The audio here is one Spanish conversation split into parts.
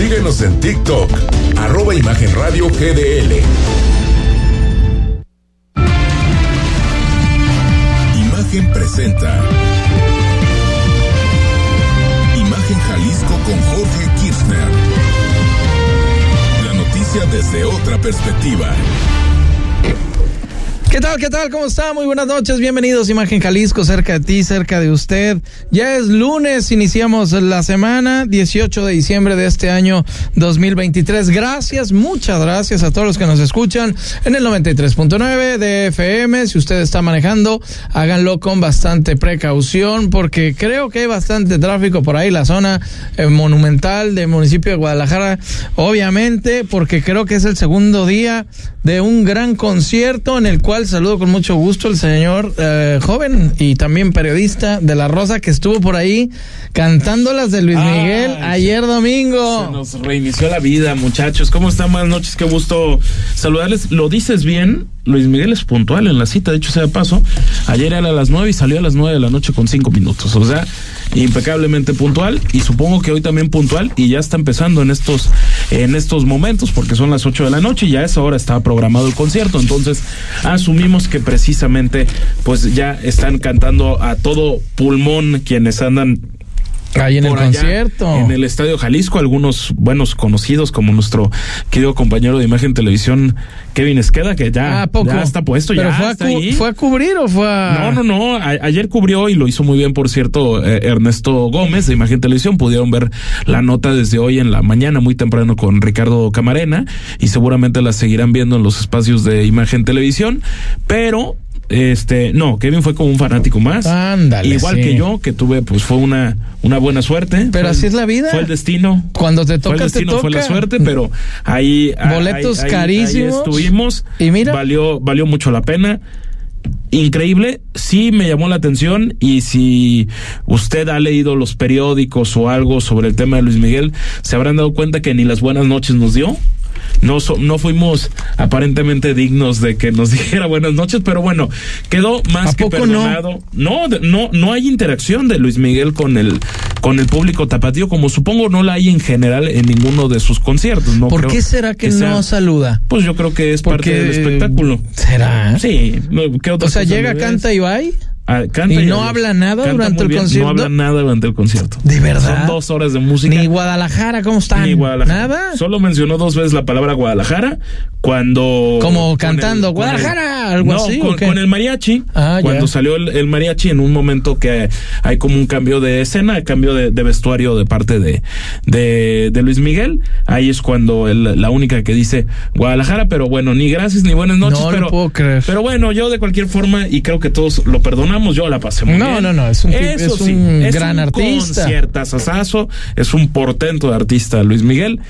Síguenos en TikTok, arroba Imagen Radio GDL. Imagen presenta. Imagen Jalisco con Jorge Kirchner. La noticia desde otra perspectiva. ¿Qué tal? ¿Qué tal? ¿Cómo está? Muy buenas noches. Bienvenidos Imagen Jalisco, cerca de ti, cerca de usted. Ya es lunes, iniciamos la semana 18 de diciembre de este año 2023. Gracias, muchas gracias a todos los que nos escuchan en el 93.9 de FM. Si usted está manejando, háganlo con bastante precaución porque creo que hay bastante tráfico por ahí, la zona eh, monumental del municipio de Guadalajara. Obviamente, porque creo que es el segundo día de un gran concierto en el cual saludo con mucho gusto al señor eh, joven y también periodista de La Rosa que estuvo por ahí cantando las de Luis Miguel ayer domingo. Se nos reinició la vida, muchachos. ¿Cómo están? Buenas noches, qué gusto saludarles. ¿Lo dices bien? Luis Miguel es puntual en la cita, de hecho sea paso. Ayer era a las nueve y salió a las nueve de la noche con cinco minutos. O sea, impecablemente puntual y supongo que hoy también puntual y ya está empezando en estos en estos momentos porque son las ocho de la noche y ya a esa hora estaba programado el concierto entonces asumimos que precisamente pues ya están cantando a todo pulmón quienes andan Ahí en el allá, concierto. En el Estadio Jalisco, algunos buenos conocidos, como nuestro querido compañero de Imagen Televisión, Kevin Esqueda, que ya, ¿A poco? ya está puesto, ¿Pero ya fue, a está ahí. fue a cubrir o fue a.? No, no, no. A- ayer cubrió y lo hizo muy bien, por cierto, eh, Ernesto Gómez de Imagen Televisión. Pudieron ver la nota desde hoy en la mañana, muy temprano, con Ricardo Camarena, y seguramente la seguirán viendo en los espacios de Imagen Televisión. Pero, este, no, Kevin fue como un fanático más. Ándale, Igual sí. que yo, que tuve, pues fue una, una buena suerte. Pero Fue así es la vida. Fue el destino. Cuando te Fue toca, el destino, te toca. fue la suerte, pero ahí. Boletos ahí- carísimos. ahí estuvimos. Y mira. Valió, valió mucho la pena. Increíble, sí me llamó la atención y si usted ha leído los periódicos o algo sobre el tema de Luis Miguel, se habrán dado cuenta que ni las buenas noches nos dio. No, so- no fuimos aparentemente dignos de que nos dijera buenas noches, pero bueno, quedó más ¿A que no? perdonado. No, no, no hay interacción de Luis Miguel con el, con el público tapatío, como supongo no la hay en general en ninguno de sus conciertos. No ¿Por creo qué será que, sea- no saluda? Pues yo creo que es Porque- parte del espectáculo. ¿Será? Sí, ¿qué otra O sea, cosa llega, canta y va. Ah, canta ¿Y no habla nada Canta durante el concierto? No habla nada durante el concierto. ¿De verdad? Son dos horas de música. Ni Guadalajara, ¿cómo están? Ni Guadalajara. ¿Nada? Solo mencionó dos veces la palabra Guadalajara cuando. Como cantando, el- "Guadalajara", algo no, así, ¿o Con, el mariachi. Ah, ya. cuando salió el, el mariachi en un momento que hay como un cambio de escena, cambio de, de vestuario de parte de, de, de Luis Miguel. Ahí es cuando el- la única que dice Guadalajara, pero bueno, ni gracias ni buenas noches. No lo pero, puedo creer. Pero bueno, yo de cualquier forma, y creo que todos lo perdonamos, yo la pasé muy No, bien. no, no, es un Eso es sí, un es gran un artista. conciertazazazo, es un portento de artista Luis Miguel.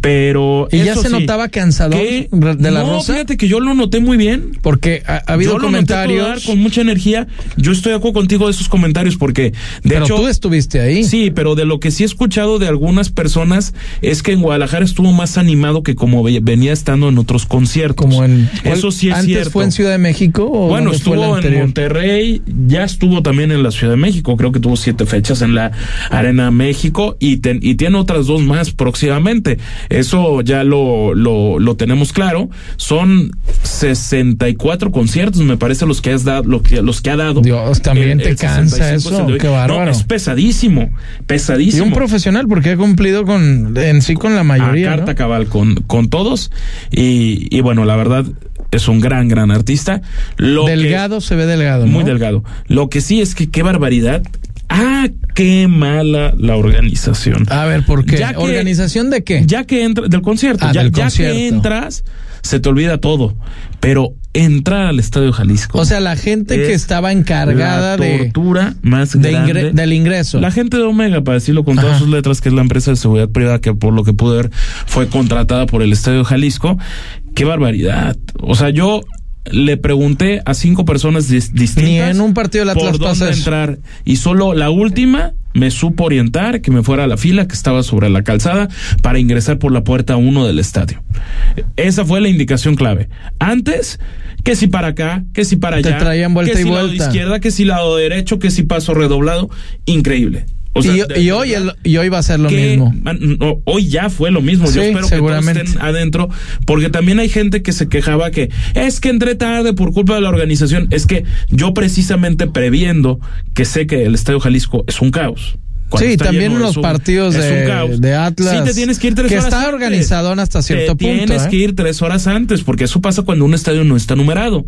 Pero. ¿Y ya se sí, notaba cansador que- de la no, Rosa? fíjate que yo lo noté muy bien. Porque ha, ha habido Yo lo noté comentarios. con mucha energía. Yo estoy de acuerdo contigo de esos comentarios porque, de pero hecho. tú estuviste ahí. Sí, pero de lo que sí he escuchado de algunas personas es que en Guadalajara estuvo más animado que como ve- venía estando en otros conciertos. Como en. Eso sí es ¿Antes cierto. fue en Ciudad de México o Bueno, estuvo en? Monterrey, ya estuvo también en la Ciudad de México, creo que tuvo siete fechas en la Arena México y, ten- y tiene otras dos más próximamente. Eso ya lo, lo, lo tenemos claro. Son 64 conciertos, me parece, los que has dado, lo que, los que ha dado. Dios, también te cansa 65 eso, qué bárbaro. No, es pesadísimo, Y pesadísimo. un profesional porque ha cumplido con en sí con la mayoría. a carta ¿no? cabal con, con todos. Y, y bueno, la verdad, es un gran, gran artista. Lo que- delgado se ve delgado. ¿no? muy delgado. Lo que sí es que qué barbaridad. Ah, qué mala la organización. A ver, ¿por qué? Ya que- ¿Organización de qué? Ya que entras del concierto, Ah, ya, del ya concierto. que entras, se te olvida todo. Pero entrar al Estadio Jalisco. o sea, la gente que es estaba encargada la de, tortura más de grande. ingre- del ingreso. La gente de Omega, para decirlo con Ajá. todas sus letras, que es la empresa de seguridad privada que por lo que pude ver fue contratada por el Estadio Jalisco. Qué barbaridad. O sea, yo le pregunté a cinco personas dis- distintas. Ni en un partido del Atlas por dónde entrar. Y solo la última me supo orientar que me fuera a la fila que estaba sobre la calzada para ingresar por la puerta 1 del estadio. Esa fue la indicación clave. Antes, que si para acá, que si para Te allá, traían vuelta que y si lado izquierda, que si lado derecho, que si paso redoblado. Increíble. O sea, y, de- y de hoy, el- y hoy va a ser lo que- mismo. no, hoy ya fue lo mismo. Sí, Yo espero que todos estén adentro, porque también hay gente que se quejaba que es que entré tarde por culpa de la organización. Es que yo precisamente previendo que sé que el Estadio Jalisco es un caos. Cuando Sí, también es un- partidos de, de Atlas. Sí, te tienes que ir tres que horas está antes. organizadón hasta cierto te punto. Tienes ¿eh? que ir tres horas antes, porque eso pasa cuando un estadio no está numerado.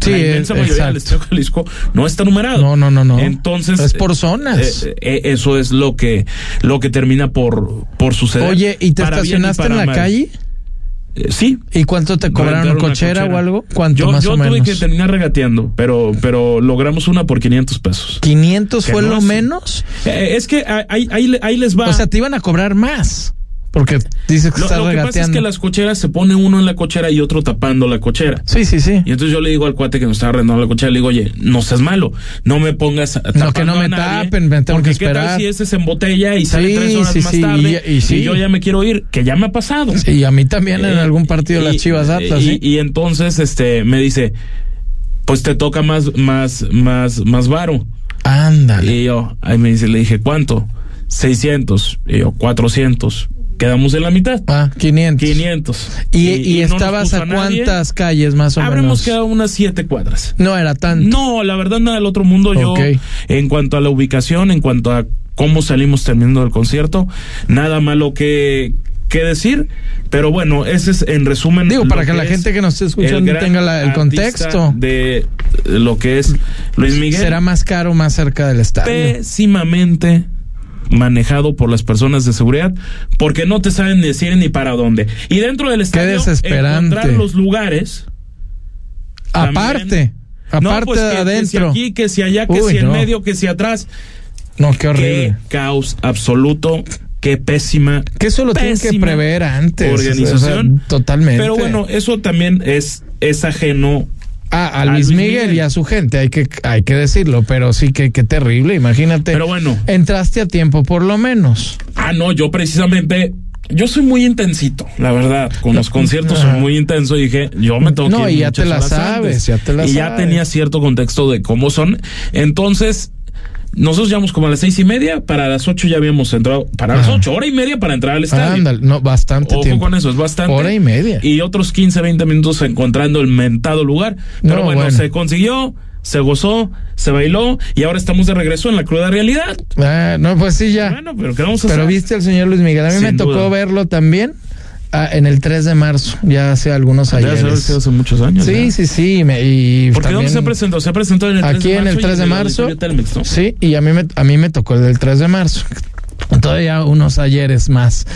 Sí, la inmensa eh, mayoría del. Estadio Jalisco no está numerado. No, no, no, no. Entonces Es por zonas. eh, eh, eso es lo que lo que termina por por suceder. Oye, ¿y te Para estacionaste en la mal. calle? Eh, sí. ¿Y cuánto te cobraron? Una ¿Cochera, o algo? ¿Cuánto yo más yo o tuve menos? que terminar regateando, pero pero logramos una por 500 pesos. ¿500 Que fue no lo es- menos? Eh, es que ahí, ahí, ahí les va. O sea, te iban a cobrar más. Porque dices que lo, estás lo que pasa es que las cocheras se pone uno en la cochera y otro tapando la cochera. Sí, sí, sí. Y entonces yo le digo al cuate que nos estaba arrendando la cochera, le digo, oye, no seas malo, no me pongas a No, que no me tapen, me tengo porque que ¿qué tal esperar. si ese se embotella y sale Sí, tres horas sí, más sí, tarde y- yo ya me quiero ir, que ya me ha pasado. Sí, y a mí también en Eh, algún partido de las Chivas Atlas, y, ¿sí? y entonces este me dice, pues te toca más, más, más, más varo. Ándale. Y yo, ahí me dice, le dije, ¿cuánto? 600. Y yo, 400. Quedamos en la mitad. Ah, 500. 500. ¿Y, y, estabas a cuántas calles más o Habremos menos? quedado unas siete cuadras. No era tanto. No, la verdad nada del otro mundo. Yo, en cuanto a la ubicación, en cuanto a cómo salimos terminando el concierto, nada malo que, que decir. Pero bueno, ese es en resumen. Digo, para que la gente que nos esté escuchando tenga la- el contexto. De lo que es Luis Miguel. Será más caro más cerca del estadio. pésimamente manejado por las personas de seguridad porque no te saben decir ni para dónde. Y dentro del estadio desesperante. encontrar los lugares aparte, no, aparte pues de que, que adentro. si aquí, que si allá, que Uy, si en no. medio, que si atrás. No, qué Qué horrible. caos absoluto, qué pésima. Que eso lo tienen que prever antes. Organización. o sea, totalmente. Pero bueno, eso también es, es ajeno. Ah, a a Luis, Miguel, Miguel. y a su gente, hay que, hay que decirlo, pero sí que qué terrible, imagínate. Pero bueno. Entraste a tiempo por lo menos. Ah, no, yo precisamente. Yo soy muy intensito, la verdad. Con los conciertos soy muy intenso. Y dije, yo me tengo No, que ir y ya te la sabes, antes. ya te la Y ya sabes. tenía cierto contexto de cómo son. Entonces, nosotros llegamos como a las seis y media. Para las ocho ya habíamos entrado. Para las ocho, hora y media para entrar al estadio. Ándale, no, bastante Ojo tiempo. con eso, es bastante. Hora y media. Y otros 15, 20 minutos encontrando el mentado lugar. Pero No, bueno, bueno. se consiguió, se gozó, se bailó y ahora estamos de regreso en la cruda realidad. Ah, no, pues sí, ya. Bueno, pero ¿qué vamos a Pero hacer? viste al señor Luis Miguel. A mí Sin me tocó verlo también ah, en el 3 de marzo, ya hace algunos Ya ayeres. que hace muchos años. Sí, ya. sí, sí. me- y ¿Por qué dónde se presentó? Se presentó en el 3 Aquí de en marzo el y 3 de el marzo. Telmex, ¿no? Sí, y a mí me, a mí me tocó el del 3 de marzo. Todavía unos ayeres más.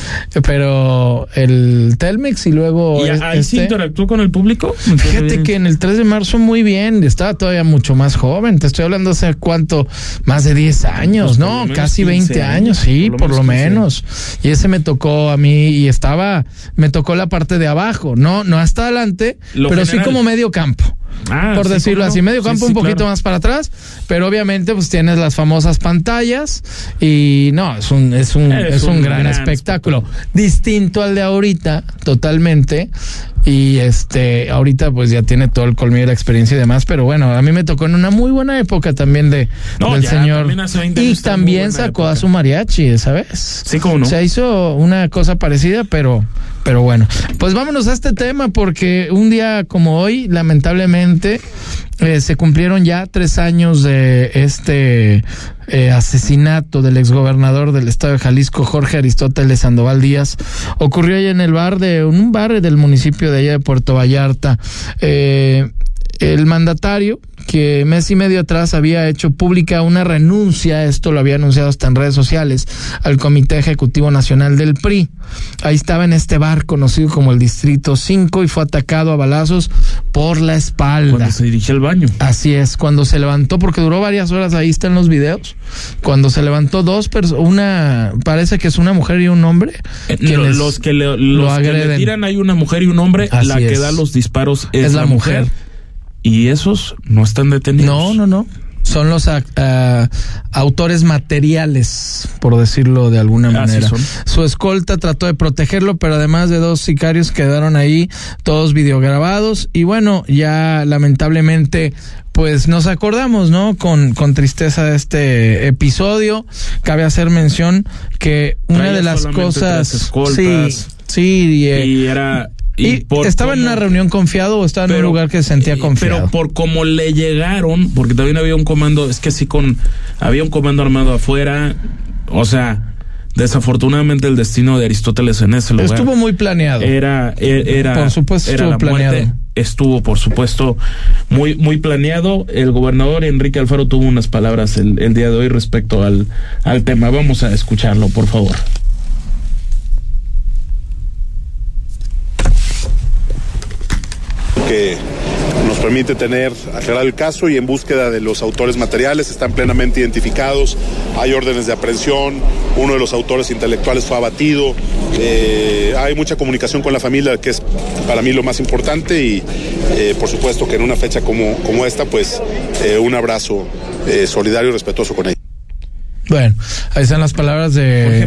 Pero el Telmex y luego. ¿Y ahí este- interactuó con el público? ¿Me entiendes Fíjate bien? que en el 3 de marzo muy bien, estaba todavía mucho más joven, te estoy hablando hace cuánto, más de 10 años, Pues no, casi 15 20 años, años, sí, por por lo lo, menos. Y ese me tocó a mí y estaba, me tocó la parte de abajo, no, no hasta adelante, Lo pero sí como medio campo. Ah, por sí, decirlo así, medio campo sí, un poquito claro. más para atrás, pero obviamente pues tienes las famosas pantallas y no, es un es un Es es, un, un gran, gran espectáculo, distinto al de ahorita, totalmente. Y este, ahorita pues ya tiene todo el colmillo de la experiencia y demás, pero bueno, a mí me tocó en una muy buena época también de No, del ya, señor. también hace 20 Y también sacó época. a su mariachi, ¿sabes? Sí, cómo no. Se hizo una cosa parecida, pero, pero bueno. Pues vámonos a este tema porque un día como hoy, lamentablemente, eh, se cumplieron ya tres años de este eh, asesinato del exgobernador del estado de Jalisco, Jorge Aristóteles Sandoval Díaz. Ocurrió allá en el bar de un bar del municipio de allá de Puerto Vallarta. Eh, el mandatario que mes y medio atrás había hecho pública una renuncia, esto lo había anunciado hasta en redes sociales, al Comité Ejecutivo Nacional del PRI. Ahí estaba en este bar conocido como el Distrito 5 y fue atacado a balazos por la espalda. Cuando se dirige al baño. Así es, cuando se levantó, porque duró varias horas, ahí están los videos, cuando se levantó dos personas, una, parece que es una mujer y un hombre, Eh, lo- quienes los que, le, los que le agreden. tiran hay una mujer y un hombre. Así la que es. da los disparos es, Es la mujer. Y esos no están detenidos. No, no, no. son los uh, autores materiales, por decirlo de alguna manera. Su escolta trató de protegerlo, pero además de dos sicarios quedaron ahí, todos videograbados. Y bueno, ya lamentablemente pues nos acordamos, ¿no? Con, con tristeza de este episodio. Cabe hacer mención que una de las cosas... Sí, sí, eh, y era y, estaba en una reunión confiado o estaba en un lugar que se sentía confiado. Pero por cómo le llegaron, porque también había un comando, es que sí con había un comando armado afuera, o sea, desafortunadamente el destino de Aristóteles en ese lugar estuvo muy planeado. Era e, era por supuesto estuvo planeado. estuvo por supuesto muy muy planeado. El gobernador Enrique Alfaro tuvo unas palabras el, el día de hoy respecto al al tema. Vamos a escucharlo, por favor. Que nos permite tener aclarar el caso y en búsqueda de los autores materiales están plenamente identificados, hay órdenes de aprehensión, uno de los autores intelectuales fue abatido, eh, hay mucha comunicación con la familia que es para mí lo más importante y eh, por supuesto que en una fecha como, como esta pues eh, un abrazo solidario y respetuoso con ella. Bueno, ahí están las palabras de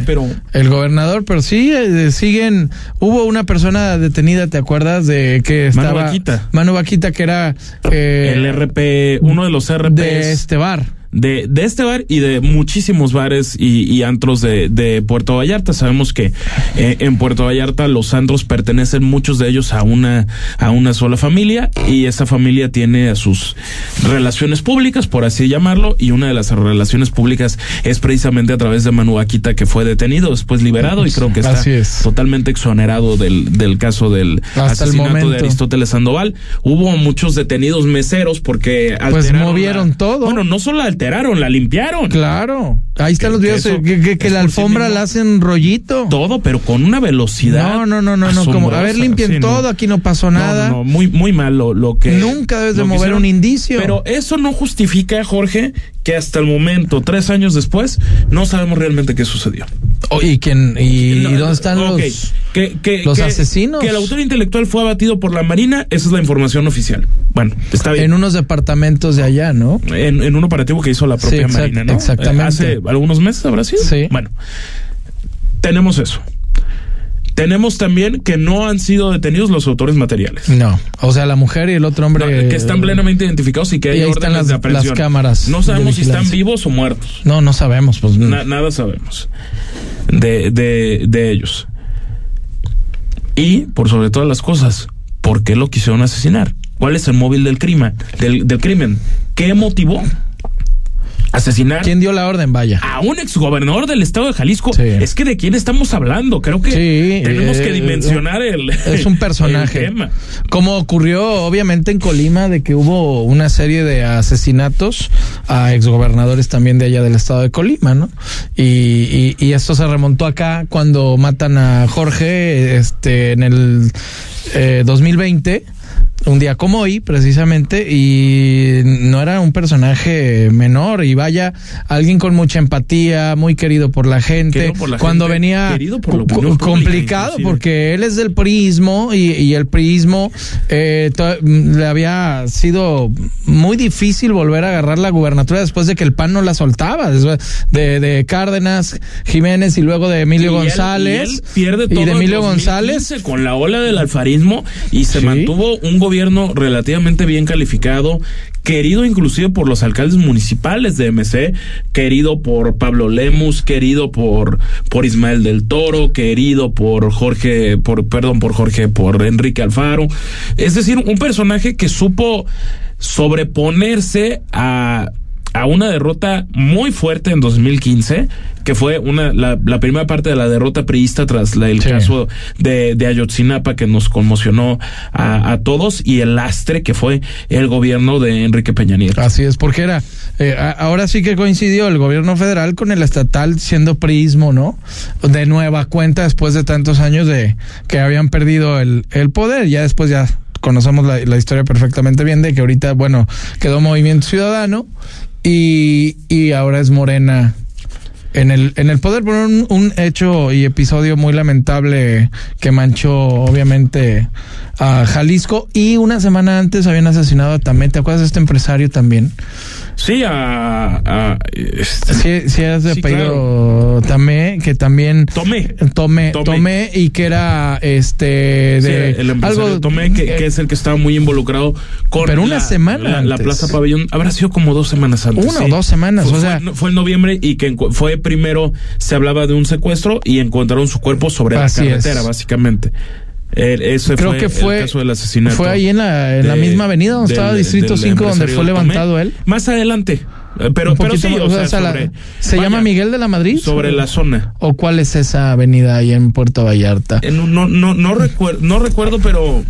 el gobernador, pero sí eh, siguen. Hubo una persona detenida, ¿te acuerdas de que estaba Manu Vaquita? Manu Vaquita, que era eh, el RP, uno de los RP de este bar de, de este bar y de muchísimos bares y, y antros de, de, Puerto Vallarta. Sabemos que eh, en Puerto Vallarta los antros pertenecen muchos de ellos a una, a una sola familia y esa familia tiene a sus relaciones públicas, por así llamarlo, y una de las relaciones públicas es precisamente a través de Manu Aquita que fue detenido, después liberado y creo que está totalmente exonerado del, del caso del asesinato de Aristóteles Sandoval. Hubo muchos detenidos meseros porque pues movieron todo. Bueno, no solo alteraron la limpiaron. Claro. Ahí están los videos que, la alfombra la hacen rollito. Todo, pero con una velocidad. No, no, no, no, no. Como, a ver, limpien todo, aquí no pasó nada. No, muy, muy mal lo, que. Nunca debes de mover un indicio. Pero eso no justifica, Jorge, que hasta el momento, tres años después, no sabemos realmente qué sucedió. Oh, ¿Y quién? ¿Y, dónde están los, los asesinos? Que el autor intelectual fue abatido por la Marina, esa es la información oficial. Bueno, está bien. En unos departamentos de allá, ¿no? En, un operativo que hizo la propia Marina, ¿no? Exactamente. Hace algunos meses, ¿habrá sido? Sí. Bueno, tenemos eso. Tenemos también que no han sido detenidos los autores materiales. No, o sea, la mujer y el otro hombre. que están plenamente identificados y que hay órdenes las, de aprehensión. Las cámaras. No sabemos si están vivos o muertos. No, no sabemos. Pues, nada sabemos de, de, de ellos. Y, por sobre todas las cosas, ¿por qué lo quisieron asesinar? ¿Cuál es el móvil del crimen? Del, del crimen? ¿Qué motivó? Asesinar. ¿Quién dio la orden? Vaya. A un exgobernador del estado de Jalisco. Es que de quién estamos hablando. Creo que tenemos que eh, dimensionar el. Es un personaje. Como ocurrió, obviamente, en Colima, de que hubo una serie de asesinatos a exgobernadores también de allá del estado de Colima, ¿no? Y, y, esto se remontó acá cuando matan a Jorge este, en el eh, 2020 un día como hoy, precisamente, y no era un personaje menor, y vaya, alguien con mucha empatía, muy querido por la gente, cuando venía complicado, porque él es del prismo, y, el prismo eh, le había sido muy difícil volver a agarrar la gubernatura después de que el PAN no la soltaba, de, de Cárdenas, Jiménez y luego de Emilio González. y, pierde todo de Emilio González. Con la ola del alfarismo, y se mantuvo un gobierno relativamente bien calificado, querido inclusive por los alcaldes municipales de MC, querido por Pablo Lemus, querido por, por Ismael del Toro, querido por Jorge, por, perdón, por Jorge, por Enrique Alfaro. Es decir, un personaje que supo sobreponerse a a una derrota muy fuerte en 2015, que fue una la, primera parte de la derrota priista tras el caso de, de, Ayotzinapa que nos conmocionó a, todos y el lastre que fue el gobierno de Enrique Peña Nieto. Así es, porque era, eh, ahora sí que coincidió el gobierno federal con el estatal siendo priismo, ¿no? De nueva cuenta después de tantos años de que habían perdido el, el poder, ya después ya conocemos la, la, historia perfectamente bien de que ahorita, bueno, quedó Movimiento Ciudadano y, y ahora es Morena. En el, en el poder por un, un, hecho y episodio muy lamentable que manchó obviamente a Jalisco. Y una semana antes habían asesinado a Tamé, ¿te acuerdas de este empresario también? Sí, a. a este, Sí, sí, es de Sí, apellido Tamé, que también. Tomé. Tomé, Tomé. Y que era este Sí, de el empresario Tomé, que, eh, que es el que estaba muy involucrado con Pero una la, semana la. Plaza Pabellón. Habrá sido como dos semanas antes. Una o sí. dos semanas, Fue, o sea- fue, fue en noviembre y que fue primero, se hablaba de un secuestro y encontraron su cuerpo sobre la carretera, es. básicamente. Ese creo fue que fue el caso del asesinato. fue ahí en la, en la misma avenida donde del- estaba Distrito del 5 donde fue Tomé. levantado él. Más adelante. Eh, Pero, pero sí, o sea, la- ¿Se vaya, llama Miguel de la Madrid? Sobre la zona. ¿O cuál es esa avenida ahí en Puerto Vallarta? Eh, No, no, no, no, recuerdo, no recuerdo, pero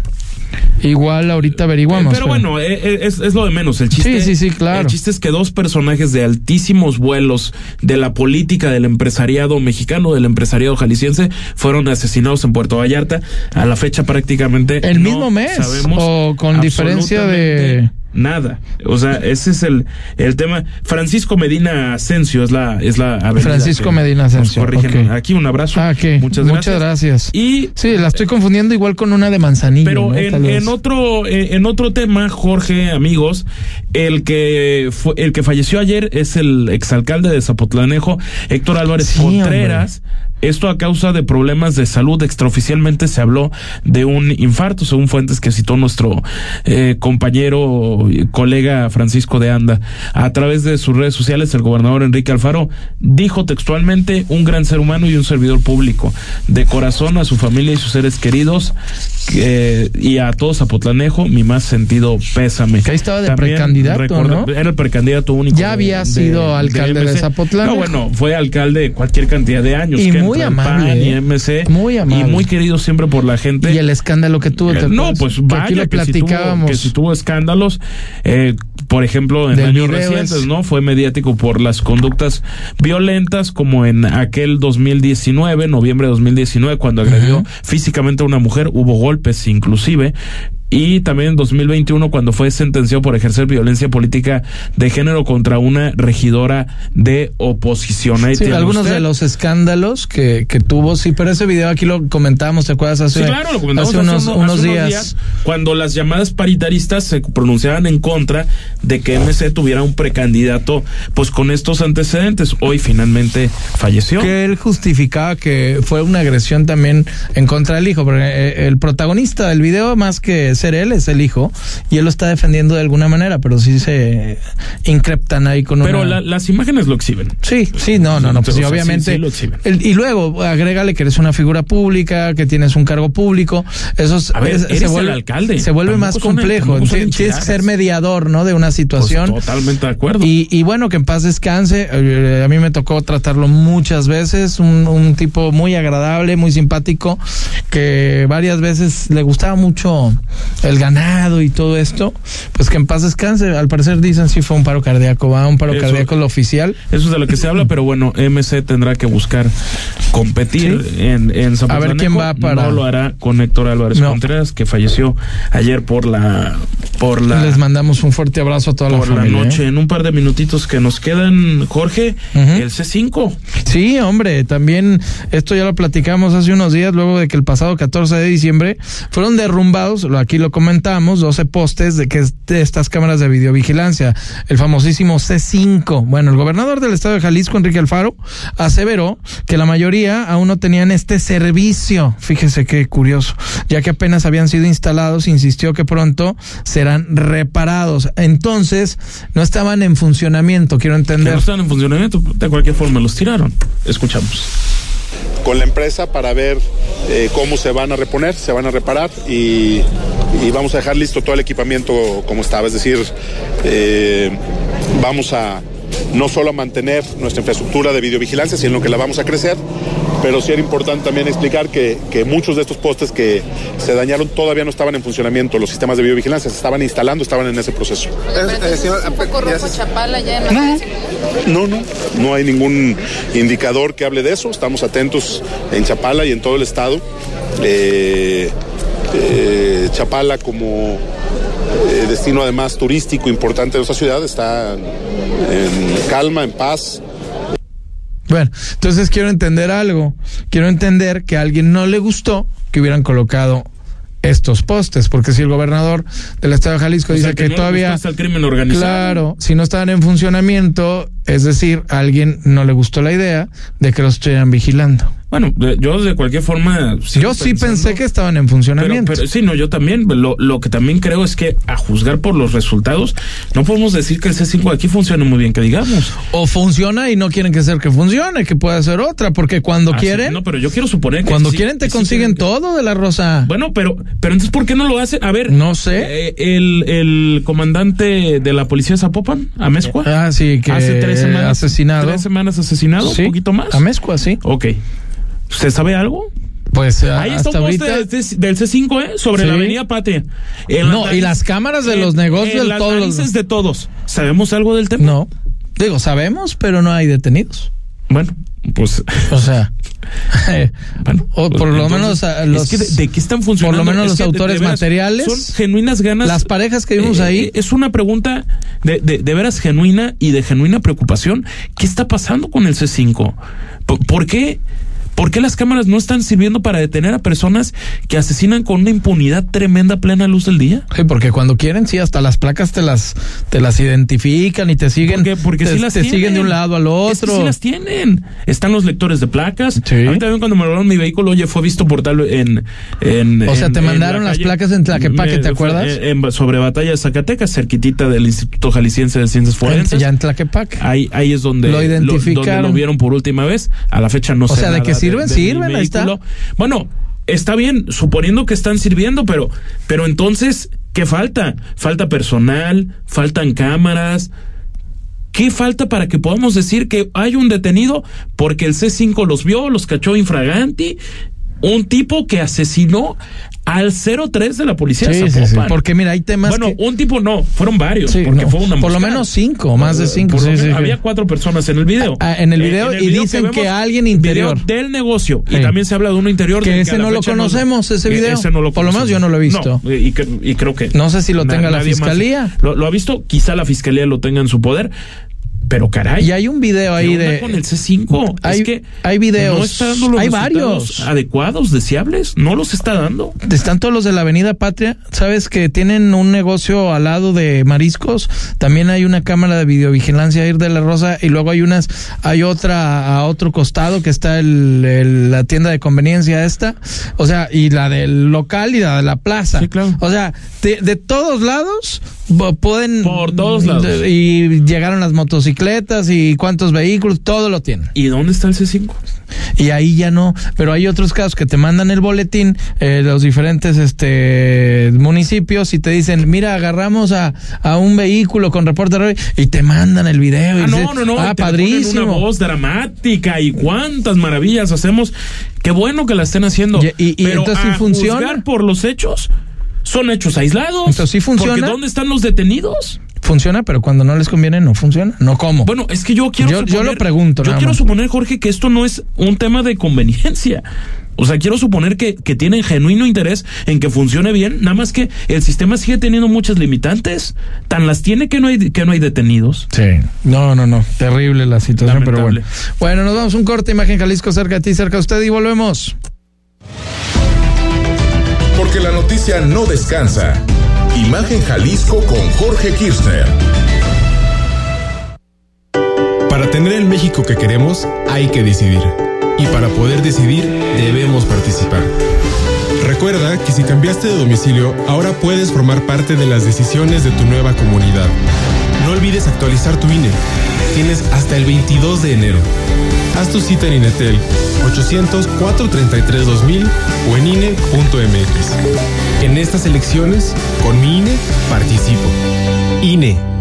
Igual ahorita averiguamos. pero bueno, eh, eh, es, es lo de menos. El chiste, Sí, sí, sí, claro. El chiste es que dos personajes de altísimos vuelos de la política del empresariado mexicano, del empresariado jalisciense, fueron asesinados en Puerto Vallarta. A la fecha prácticamente. ¿El no mismo mes? Sabemos ¿O con diferencia de- Nada. O sea, ese es el, el tema. Francisco Medina Asensio es la, es la avenida Francisco Medina Asensio, corrigen. ok. Aquí un abrazo. Ah. Muchas gracias. gracias. Y Sí, la estoy confundiendo igual con una de Manzanillo. pero ¿no? en, en otro en otro tema, Jorge, amigos, el que fue, el que falleció ayer es el exalcalde de Zapotlanejo, Héctor Álvarez Sí, Contreras. Esto a causa de problemas de salud. Extraoficialmente se habló de un infarto, según fuentes que citó nuestro eh, compañero, y colega Francisco de Anda. A través de sus redes sociales, el gobernador Enrique Alfaro dijo textualmente un gran ser humano y un servidor público. De corazón a su familia y sus seres queridos que- y a todos Zapotlanejo, mi más sentido pésame. Que ahí estaba de precandidato, ¿no? Era el precandidato único. Ya había sido alcalde de. Zapotlanejo. No, bueno, fue alcalde cualquier cantidad de años. Y que muy amable, PAN y ¿eh? MC. Muy amable. Y muy querido siempre por la gente. Y el escándalo que tuvo. ¿te Eh, No, pues vaya aquí lo que si tuvo- platicábamos. que si tuvo escándalos, eh, por ejemplo, en años recientes, es- ¿no? Fue mediático por las conductas violentas, como en aquel 2019, noviembre de 2019, cuando agredió físicamente a una mujer, hubo golpes inclusive. Y también en 2021, cuando fue sentenciado por ejercer violencia política de género contra una regidora de oposición. Ahí Sí, algunos usted. de los escándalos que, que tuvo, sí, pero ese video aquí lo comentábamos, ¿te acuerdas? Hace, Sí, claro, lo comentamos hace unos, uno- unos hace días. cuando las llamadas paritaristas se pronunciaban en contra de que MC tuviera un precandidato, pues con estos antecedentes. Hoy finalmente falleció. Que él justificaba que fue una agresión también en contra del hijo, porque eh, el protagonista del video, más que ser él, es el hijo, y él lo está defendiendo de alguna manera, pero sí se increptan ahí con Pero una... la- las imágenes lo exhiben. Sí, sí, no, no, no, pues O sí, sea, sí, obviamente. sí lo exhiben. El- y luego, agrégale que eres una figura pública, que tienes un cargo público, eso es- A ver, es- eres el alcalde. Se vuelve más complejo. Ti- Tienes que ser mediador, ¿no? De una Pues, situación. totalmente de acuerdo. Y, y bueno, que en paz descanse. Eh, a mí me tocó tratarlo muchas veces. Un, un tipo muy agradable, muy simpático, que varias veces le gustaba mucho el ganado y todo esto. Pues que en paz descanse. Al parecer dicen sí fue un paro cardíaco, va, un paro Eso- cardíaco lo oficial. Eso es de lo que se habla, pero bueno, MC tendrá que buscar competir Sí. en, en Zapotlanejo. A ver quién va para- No lo hará con Héctor Álvarez No. Contreras, que falleció ayer por la por la Les mandamos un fuerte abrazo a toda la por la familia. ¿eh? noche. En un par de minutitos que nos quedan, Jorge, el C5. Sí, hombre, también esto ya lo platicamos hace unos días, luego de que el pasado 14 de diciembre fueron derrumbados, lo- aquí lo comentamos, 12 postes de que de estas cámaras de videovigilancia, el famosísimo C5. Bueno, el gobernador del estado de Jalisco, Enrique Alfaro, aseveró que la mayoría aún no tenían este servicio. Fíjese qué curioso, ya que apenas habían sido instalados, insistió que pronto serán reparados. Entonces, no estaban en funcionamiento, quiero entender. no están en funcionamiento, de cualquier forma los tiraron. Escuchamos. Con la empresa para ver eh, cómo se van a reponer, se van a reparar y, vamos a dejar listo todo el equipamiento como estaba. Es decir, eh, vamos a no solo a mantener nuestra infraestructura de videovigilancia, sino que la vamos a crecer. Pero sí era importante también explicar que, que muchos de estos postes que se dañaron todavía no estaban en funcionamiento. Los sistemas de videovigilancia se estaban instalando, estaban en ese proceso. ¿Es un poco rojo Chapala ya en la No, no, no hay ningún indicador que hable de eso. Estamos atentos en Chapala y en todo el estado. Eh, eh, Chapala como eh, destino además turístico importante de nuestra ciudad está en calma, en paz. Bueno, entonces quiero entender algo. Quiero entender que a alguien no le gustó que hubieran colocado estos postes, porque si el gobernador del estado de Jalisco O dice sea, que, no le todavía el crimen organizado. Claro, si no estaban en funcionamiento, es decir, a alguien no le gustó la idea de que los estuvieran vigilando. Bueno, yo de cualquier forma. Yo sí pensando- pensé que estaban en funcionamiento. pero sí, no, yo también. Lo, lo que también creo es que a juzgar por los resultados, no podemos decir que el C5 de aquí funcione muy bien, que digamos. o funciona y no quieren que sea que funcione, que pueda ser otra, porque cuando Ah, sí, quieren, No, pero yo quiero suponer que. cuando sí- quieren te sí consiguen todo de la rosa. Bueno, pero, pero entonces, ¿por qué no lo hacen? A ver. No sé. eh, el, el comandante de la policía de Zapopan, Amezcua. Ah, sí, que hace tres semanas. asesinado. Tres semanas asesinado, un poquito más. Amezcua, sí. Ok. ¿Usted sabe algo? Pues eh, Ahí está hasta un poste ahorita. del C- del C5, ¿eh? Sobre Sí. la avenida Patria. En No, y las cámaras de los negocios en de las todos los- narices de todos. ¿Sabemos algo del tema? No. Digo, sabemos, pero no hay detenidos. Bueno, pues. O sea, eh, Bueno, o por lo menos a es los, que de, de qué están funcionando? por lo menos Es los autores veras, materiales, Son genuinas ganas. las parejas que vimos Eh, ahí. Es una pregunta de, de, de veras genuina y de genuina preocupación. ¿Qué está pasando con el C5? ¿Por, por qué? ¿Por qué las cámaras no están sirviendo para detener a personas que asesinan con una impunidad tremenda plena luz del día? Sí, porque cuando quieren, sí, hasta las placas te las, te las identifican y te siguen. Porque, porque te, sí las te tienen. siguen de un lado al Es que otro. sí las tienen. Están los lectores de placas. Sí. A mí también cuando me robaron mi vehículo, oye, fue visto por tal en... en O sea, en- te mandaron la las calle. placas en Tlaquepaque, Me- ¿te acuerdas? en- en- sobre Batalla de Zacatecas, cerquitita del Instituto Jalisciense de Ciencias Forenses. ya en Tlaquepaque. Ahí, ahí es donde Lo identificaron. donde lo vieron por última vez. A la fecha no O sé sea, de que sirven, sirven, ahí está. Bueno, está bien, suponiendo que están sirviendo, pero, pero entonces, ¿qué falta? Falta personal, faltan cámaras. ¿Qué falta para que podamos decir que hay un detenido porque el C5 los vio, los cachó infraganti? Un tipo que asesinó al 03 de la policía Sí, sí, sí. Zapopan. Porque mira, hay temas Bueno, que. un tipo no, fueron varios, porque no, fue una por lo menos cinco, más de cinco, Por menos había cuatro personas en el video. Ah, en el video, y dicen que alguien interior. video del negocio. Y también se habla de uno interior. Que del ese a la no lo conocemos, ese eh, video. ese no lo Por lo menos yo no lo he visto. No, y, y creo que. No sé si lo tenga la fiscalía. Lo, lo ha visto, quizá la fiscalía lo tenga en su poder. Pero caray. Y hay un video ¿qué ahí de. con el C5? Hay- es que hay videos, No está dando los hay varios. adecuados, deseables. No los está dando. Están todos los de la Avenida Patria, sabes que tienen un negocio al lado de mariscos, también hay una cámara de videovigilancia ahí de la Rosa y luego hay unas, hay otra a otro costado que está el, el- la tienda de conveniencia esta, o sea, y la del local y la de la plaza. Sí, claro. O sea, de, de todos lados pueden Por todos lados. y llegaron las motocicletas y cuántos vehículos, todo lo tienen. ¿Y dónde está el C5? Y ahí ya no, pero hay otros casos que te mandan el boletín, eh, los diferentes este municipios y te dicen, mira, agarramos a, a un vehículo con reporte de radio", y te mandan el video. y Ah, dices, no, no, no. Ah, padrísimo. Una voz dramática y cuántas maravillas hacemos. Qué bueno que la estén haciendo. Y- y- y Pero entonces sí funciona. juzgar por los hechos, son hechos aislados. Entonces sí funciona. Porque ¿dónde están los detenidos? Funciona, pero cuando no les conviene, no funciona. No como. Bueno, es que yo quiero Yo- lo pregunto, Yo quiero más. suponer, Jorge, que esto no es un tema de conveniencia. O sea, quiero suponer que, que tienen genuino interés en que funcione bien, nada más que el sistema sigue teniendo muchas limitantes. Tan las tiene que no hay, que no hay detenidos. Sí. No, no, no. Terrible la situación, pero bueno. Bueno, nos vamos a un corte. Imagen Jalisco cerca de ti, cerca de usted y volvemos. Porque la noticia no descansa. Imagen Jalisco con Jorge Kirchner. Para tener el México que queremos, hay que decidir. Y para poder decidir, debemos participar. Recuerda que si cambiaste de domicilio, ahora puedes formar parte de las decisiones de tu nueva comunidad. No olvides actualizar tu INE. Tienes hasta el 22 de enero. Haz tu cita en Inetel 800-433-2000 o en INE.mx. En estas elecciones, con mi INE, participo. INE.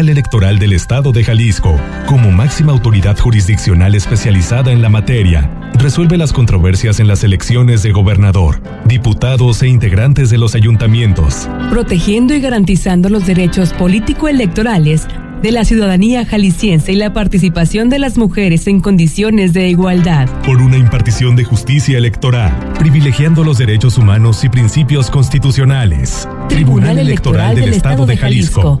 Tribunal Electoral del Estado de Jalisco, como máxima autoridad jurisdiccional especializada en la materia, resuelve las controversias en las elecciones de gobernador, diputados e integrantes de los ayuntamientos. protegiendo y garantizando los derechos político-electorales de la ciudadanía jalisciense y la participación de las mujeres en condiciones de igualdad. Por una impartición de justicia electoral, privilegiando los derechos humanos y principios constitucionales. Tribunal Electoral del Estado de Jalisco.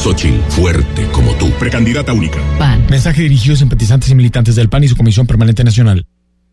Xochil, fuerte como tú. Precandidata única. PAN. Mensaje dirigido a simpatizantes y militantes del PAN y su Comisión Permanente Nacional.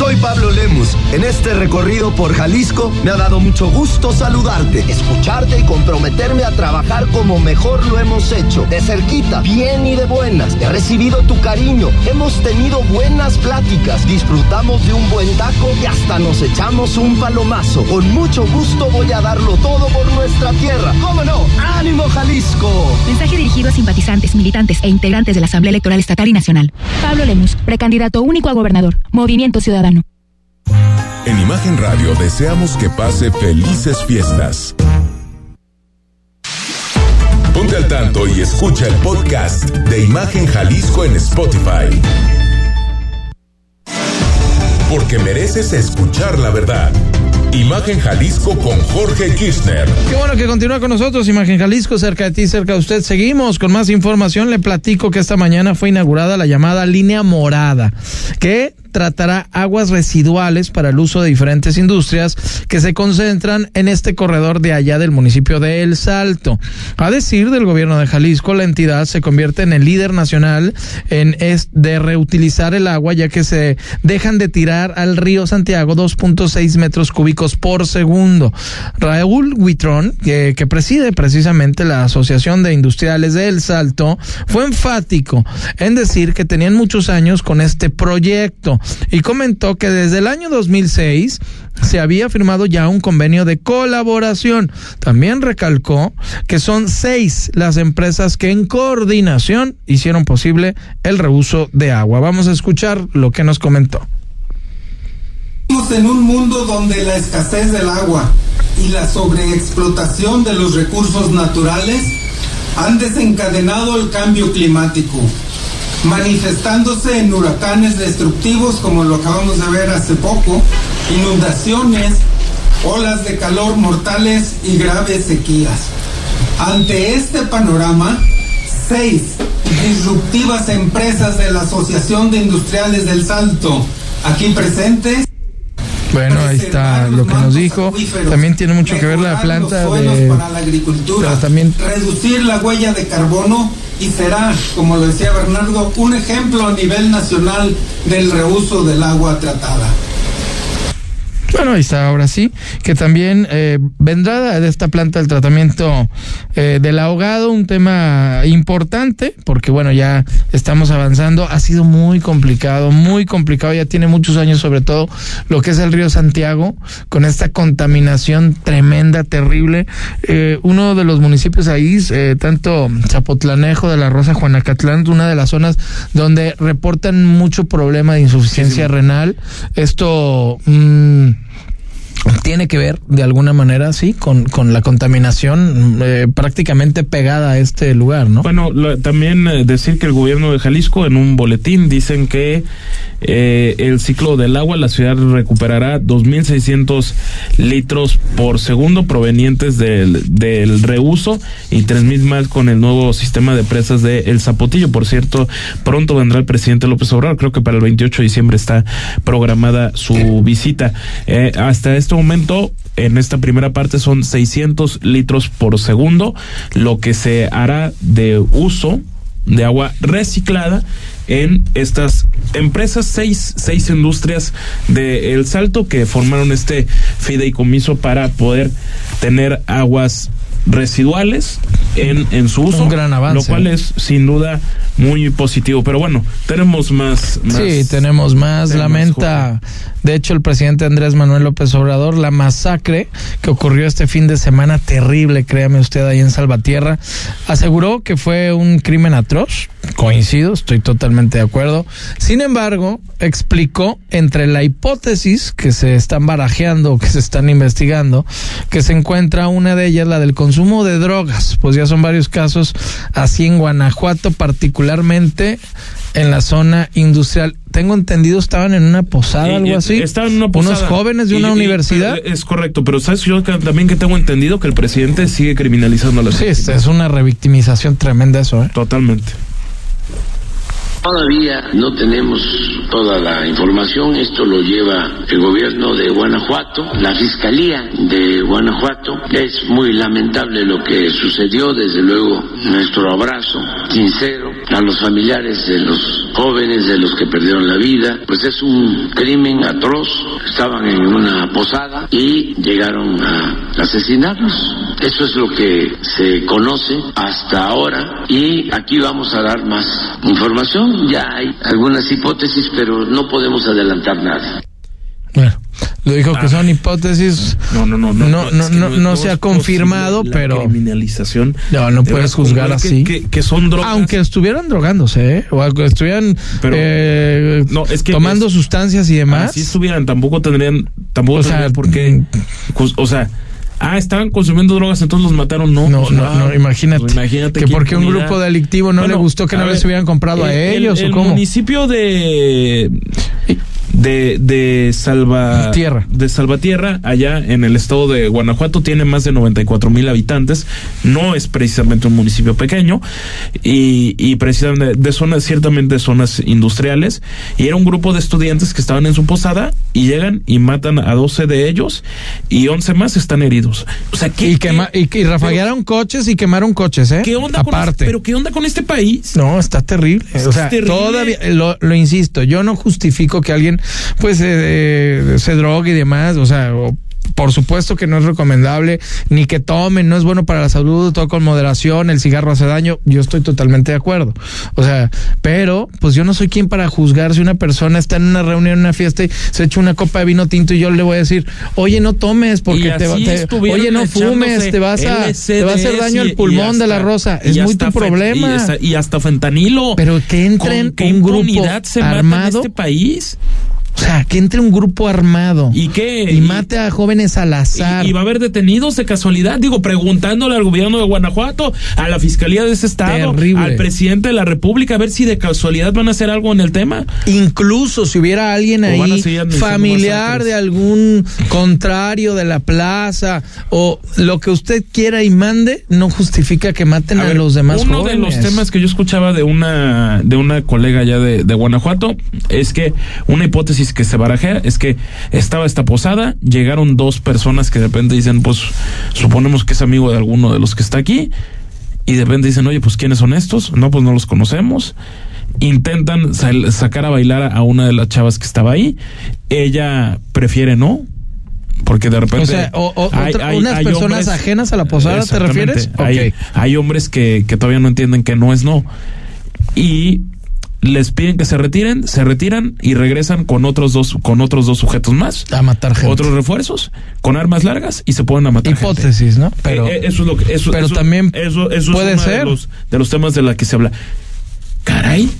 Soy Pablo Lemus. En este recorrido por Jalisco me ha dado mucho gusto saludarte, escucharte y comprometerme a trabajar como mejor lo hemos hecho. De cerquita, bien y de buenas. He recibido tu cariño. Hemos tenido buenas pláticas. Disfrutamos de un buen taco y hasta nos echamos un palomazo. Con mucho gusto voy a darlo todo por nuestra tierra. ¿Cómo no? ¡Ánimo Jalisco! Mensaje dirigido a simpatizantes, militantes e integrantes de la Asamblea Electoral Estatal y Nacional. Pablo Lemus, precandidato único a gobernador. Movimiento Ciudadano. En Imagen Radio deseamos que pase felices fiestas. Ponte al tanto y escucha el podcast de Imagen Jalisco en Spotify. Porque mereces escuchar la verdad. Imagen Jalisco con Jorge Kirchner. Qué bueno que continúa con nosotros, Imagen Jalisco, cerca de ti, cerca de usted. Seguimos con más información. Le platico que esta mañana fue inaugurada la llamada línea morada, que tratará aguas residuales para el uso de diferentes industrias que se concentran en este corredor de allá del municipio de El Salto. A decir del gobierno de Jalisco, la entidad se convierte en el líder nacional en es de reutilizar el agua, ya que se dejan de tirar al río Santiago 2.6 metros cúbicos por segundo. Raúl Huitrón, que, que preside precisamente la Asociación de Industriales de El Salto, fue enfático en decir que tenían muchos años con este proyecto y comentó que desde el año 2006 se había firmado ya un convenio de colaboración. También recalcó que son seis las empresas que en coordinación hicieron posible el reuso de agua. Vamos a escuchar lo que nos comentó. Vivimos en un mundo donde la escasez del agua y la sobreexplotación de los recursos naturales han desencadenado el cambio climático manifestándose en huracanes destructivos como lo acabamos de ver hace poco, inundaciones, olas de calor mortales y graves sequías. Ante este panorama, seis disruptivas empresas de la Asociación de Industriales del Salto, aquí presentes, bueno, ahí está lo que nos dijo. También tiene mucho que ver la planta de para la agricultura, reducir la huella de carbono y será, como lo decía Bernardo, un ejemplo a nivel nacional del reuso del agua tratada. Bueno, ahí está ahora sí, que también eh, vendrá de esta planta el tratamiento eh, del ahogado, un tema importante, porque bueno, ya estamos avanzando, ha sido muy complicado, muy complicado, ya tiene muchos años sobre todo lo que es el río Santiago, con esta contaminación tremenda, terrible. Eh, uno de los municipios ahí, eh, tanto Zapotlanejo de la Rosa, Juanacatlán, una de las zonas donde reportan mucho problema de insuficiencia renal. Esto... Mmm, tiene que ver de alguna manera, sí, con, con la contaminación eh, prácticamente pegada a este lugar, ¿no? Bueno, también eh, decir que el gobierno de Jalisco en un boletín dicen que eh, el ciclo del agua, la ciudad recuperará 2.600 litros por segundo provenientes del, del reuso y 3.000 más con el nuevo sistema de presas de El Zapotillo. Por cierto, pronto vendrá el presidente López Obrador, creo que para el 28 de diciembre está programada su visita. Eh, hasta este momento, en esta primera parte son 600 litros por segundo, lo que se hará de uso de agua reciclada en estas empresas, seis, seis industrias de El Salto que formaron este fideicomiso para poder tener aguas residuales en, en su uso. Un gran avance. Lo cual es sin duda muy positivo. Pero bueno, tenemos más. sí, tenemos más. Lamenta, de hecho, el presidente Andrés Manuel López Obrador, la masacre que ocurrió este fin de semana terrible, créame usted, ahí en Salvatierra. Aseguró que fue un crimen atroz. Coincido, estoy totalmente de acuerdo. Sin embargo, explicó entre la hipótesis que se están barajeando, que se están investigando, que se encuentra una de ellas, la del consumo de drogas. Pues ya son varios casos así en Guanajuato, particularmente en la zona industrial. Tengo entendido estaban en una posada, algo así. Estaban en una posada. Unos jóvenes de una universidad. es correcto, pero sabes yo también que tengo entendido que el presidente sigue criminalizando a las Sí, es una revictimización tremenda eso, ¿eh? Totalmente. Todavía no tenemos toda la información, esto lo lleva el gobierno de Guanajuato, la Fiscalía de Guanajuato. Es muy lamentable lo que sucedió, desde luego nuestro abrazo sincero a los familiares de los jóvenes, de los que perdieron la vida, pues es un crimen atroz, estaban en una posada y llegaron a asesinarlos. Eso es lo que se conoce hasta ahora y aquí vamos a dar más información ya hay algunas hipótesis, pero no podemos adelantar nada. Lo dijo que son hipótesis. No, no, no, no, no, no, no, se ha confirmado, pero criminalización. No, no puedes juzgar así. Que, son drogas. Aunque estuvieran drogándose, ¿eh? o aunque estuvieran eh, no, es que tomando sustancias y demás. Si estuvieran, tampoco tendrían, tampoco o sea, por qué, o sea ah, estaban consumiendo drogas, entonces los mataron. No, no, no, no, imagínate. Pues, imagínate que porque un grupo delictivo no le gustó que no les hubieran comprado a ellos el, o cómo. El municipio de de, de Salvatierra. De Salvatierra, allá en el estado de Guanajuato, tiene más de 94 mil habitantes. No es precisamente un municipio pequeño y, y precisamente de zonas, ciertamente zonas industriales. Y era un grupo de estudiantes que estaban en su posada y llegan y matan a 12 de ellos y 11 más están heridos. O sea, ¿qué, y, quema, y, y rafaguearon coches y quemaron coches, ¿eh? ¿Qué onda Aparte. Con, pero ¿qué onda con este país? No, está terrible. o sea, todavía, lo, lo insisto, yo no justifico que alguien pues eh, se drogue y demás, o sea, por supuesto que no es recomendable, ni que tomen, no es bueno para la salud, todo con moderación, el cigarro hace daño, yo estoy totalmente de acuerdo. O sea, pero pues yo no soy quien para juzgar si una persona está en una reunión, en una fiesta y se echa una copa de vino tinto y yo le voy a decir, oye, no tomes porque te, te oye, no fumes, te vas a, te va a hacer daño al pulmón de la rosa. Es muy tu problema. Y, hasta fentanilo. Pero que entren en un grupo armado en este país. O sea, que entre un grupo armado. ¿Y qué? Y mate a jóvenes al azar. ¿Y, va a haber detenidos de casualidad? Digo, preguntándole al gobierno de Guanajuato, a la fiscalía de ese estado, al presidente de la República, a ver si de casualidad van a hacer algo en el tema. Incluso si hubiera alguien ahí familiar de algún contrario de la plaza o lo que usted quiera y mande, no justifica que maten a, los demás uno de los temas que yo escuchaba de una de una colega ya de Guanajuato es que una hipótesis que se barajea es que estaba esta posada, llegaron dos personas que de repente dicen, pues suponemos que es amigo de alguno de los que está aquí, y de repente dicen, oye, pues ¿quiénes son estos? No, pues no los conocemos. Intentan sacar a bailar a una de las chavas que estaba ahí. Ella prefiere no, porque de repente. O sea, hay, unas personas ajenas a la posada, ¿te refieres? Hay, hay hombres que, que todavía no entienden que no es no. Y les piden que se retiren, se retiran y regresan con otros dos, con otros dos sujetos más. A matar gente. Otros refuerzos, con armas largas y se ponen a matar Hipótesis, ¿no? Pero, eh, eh, eso es lo que, eso, pero también eso, eso puede es ser. De los, de los temas de la que se habla. Caray.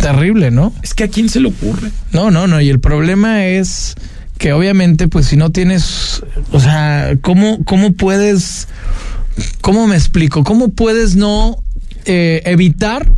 Terrible, ¿no? Es que a quién se le ocurre. No, no, no. Y el problema es que obviamente, pues si no tienes, o sea, ¿cómo, cómo puedes, cómo me explico? ¿Cómo puedes no eh, evitar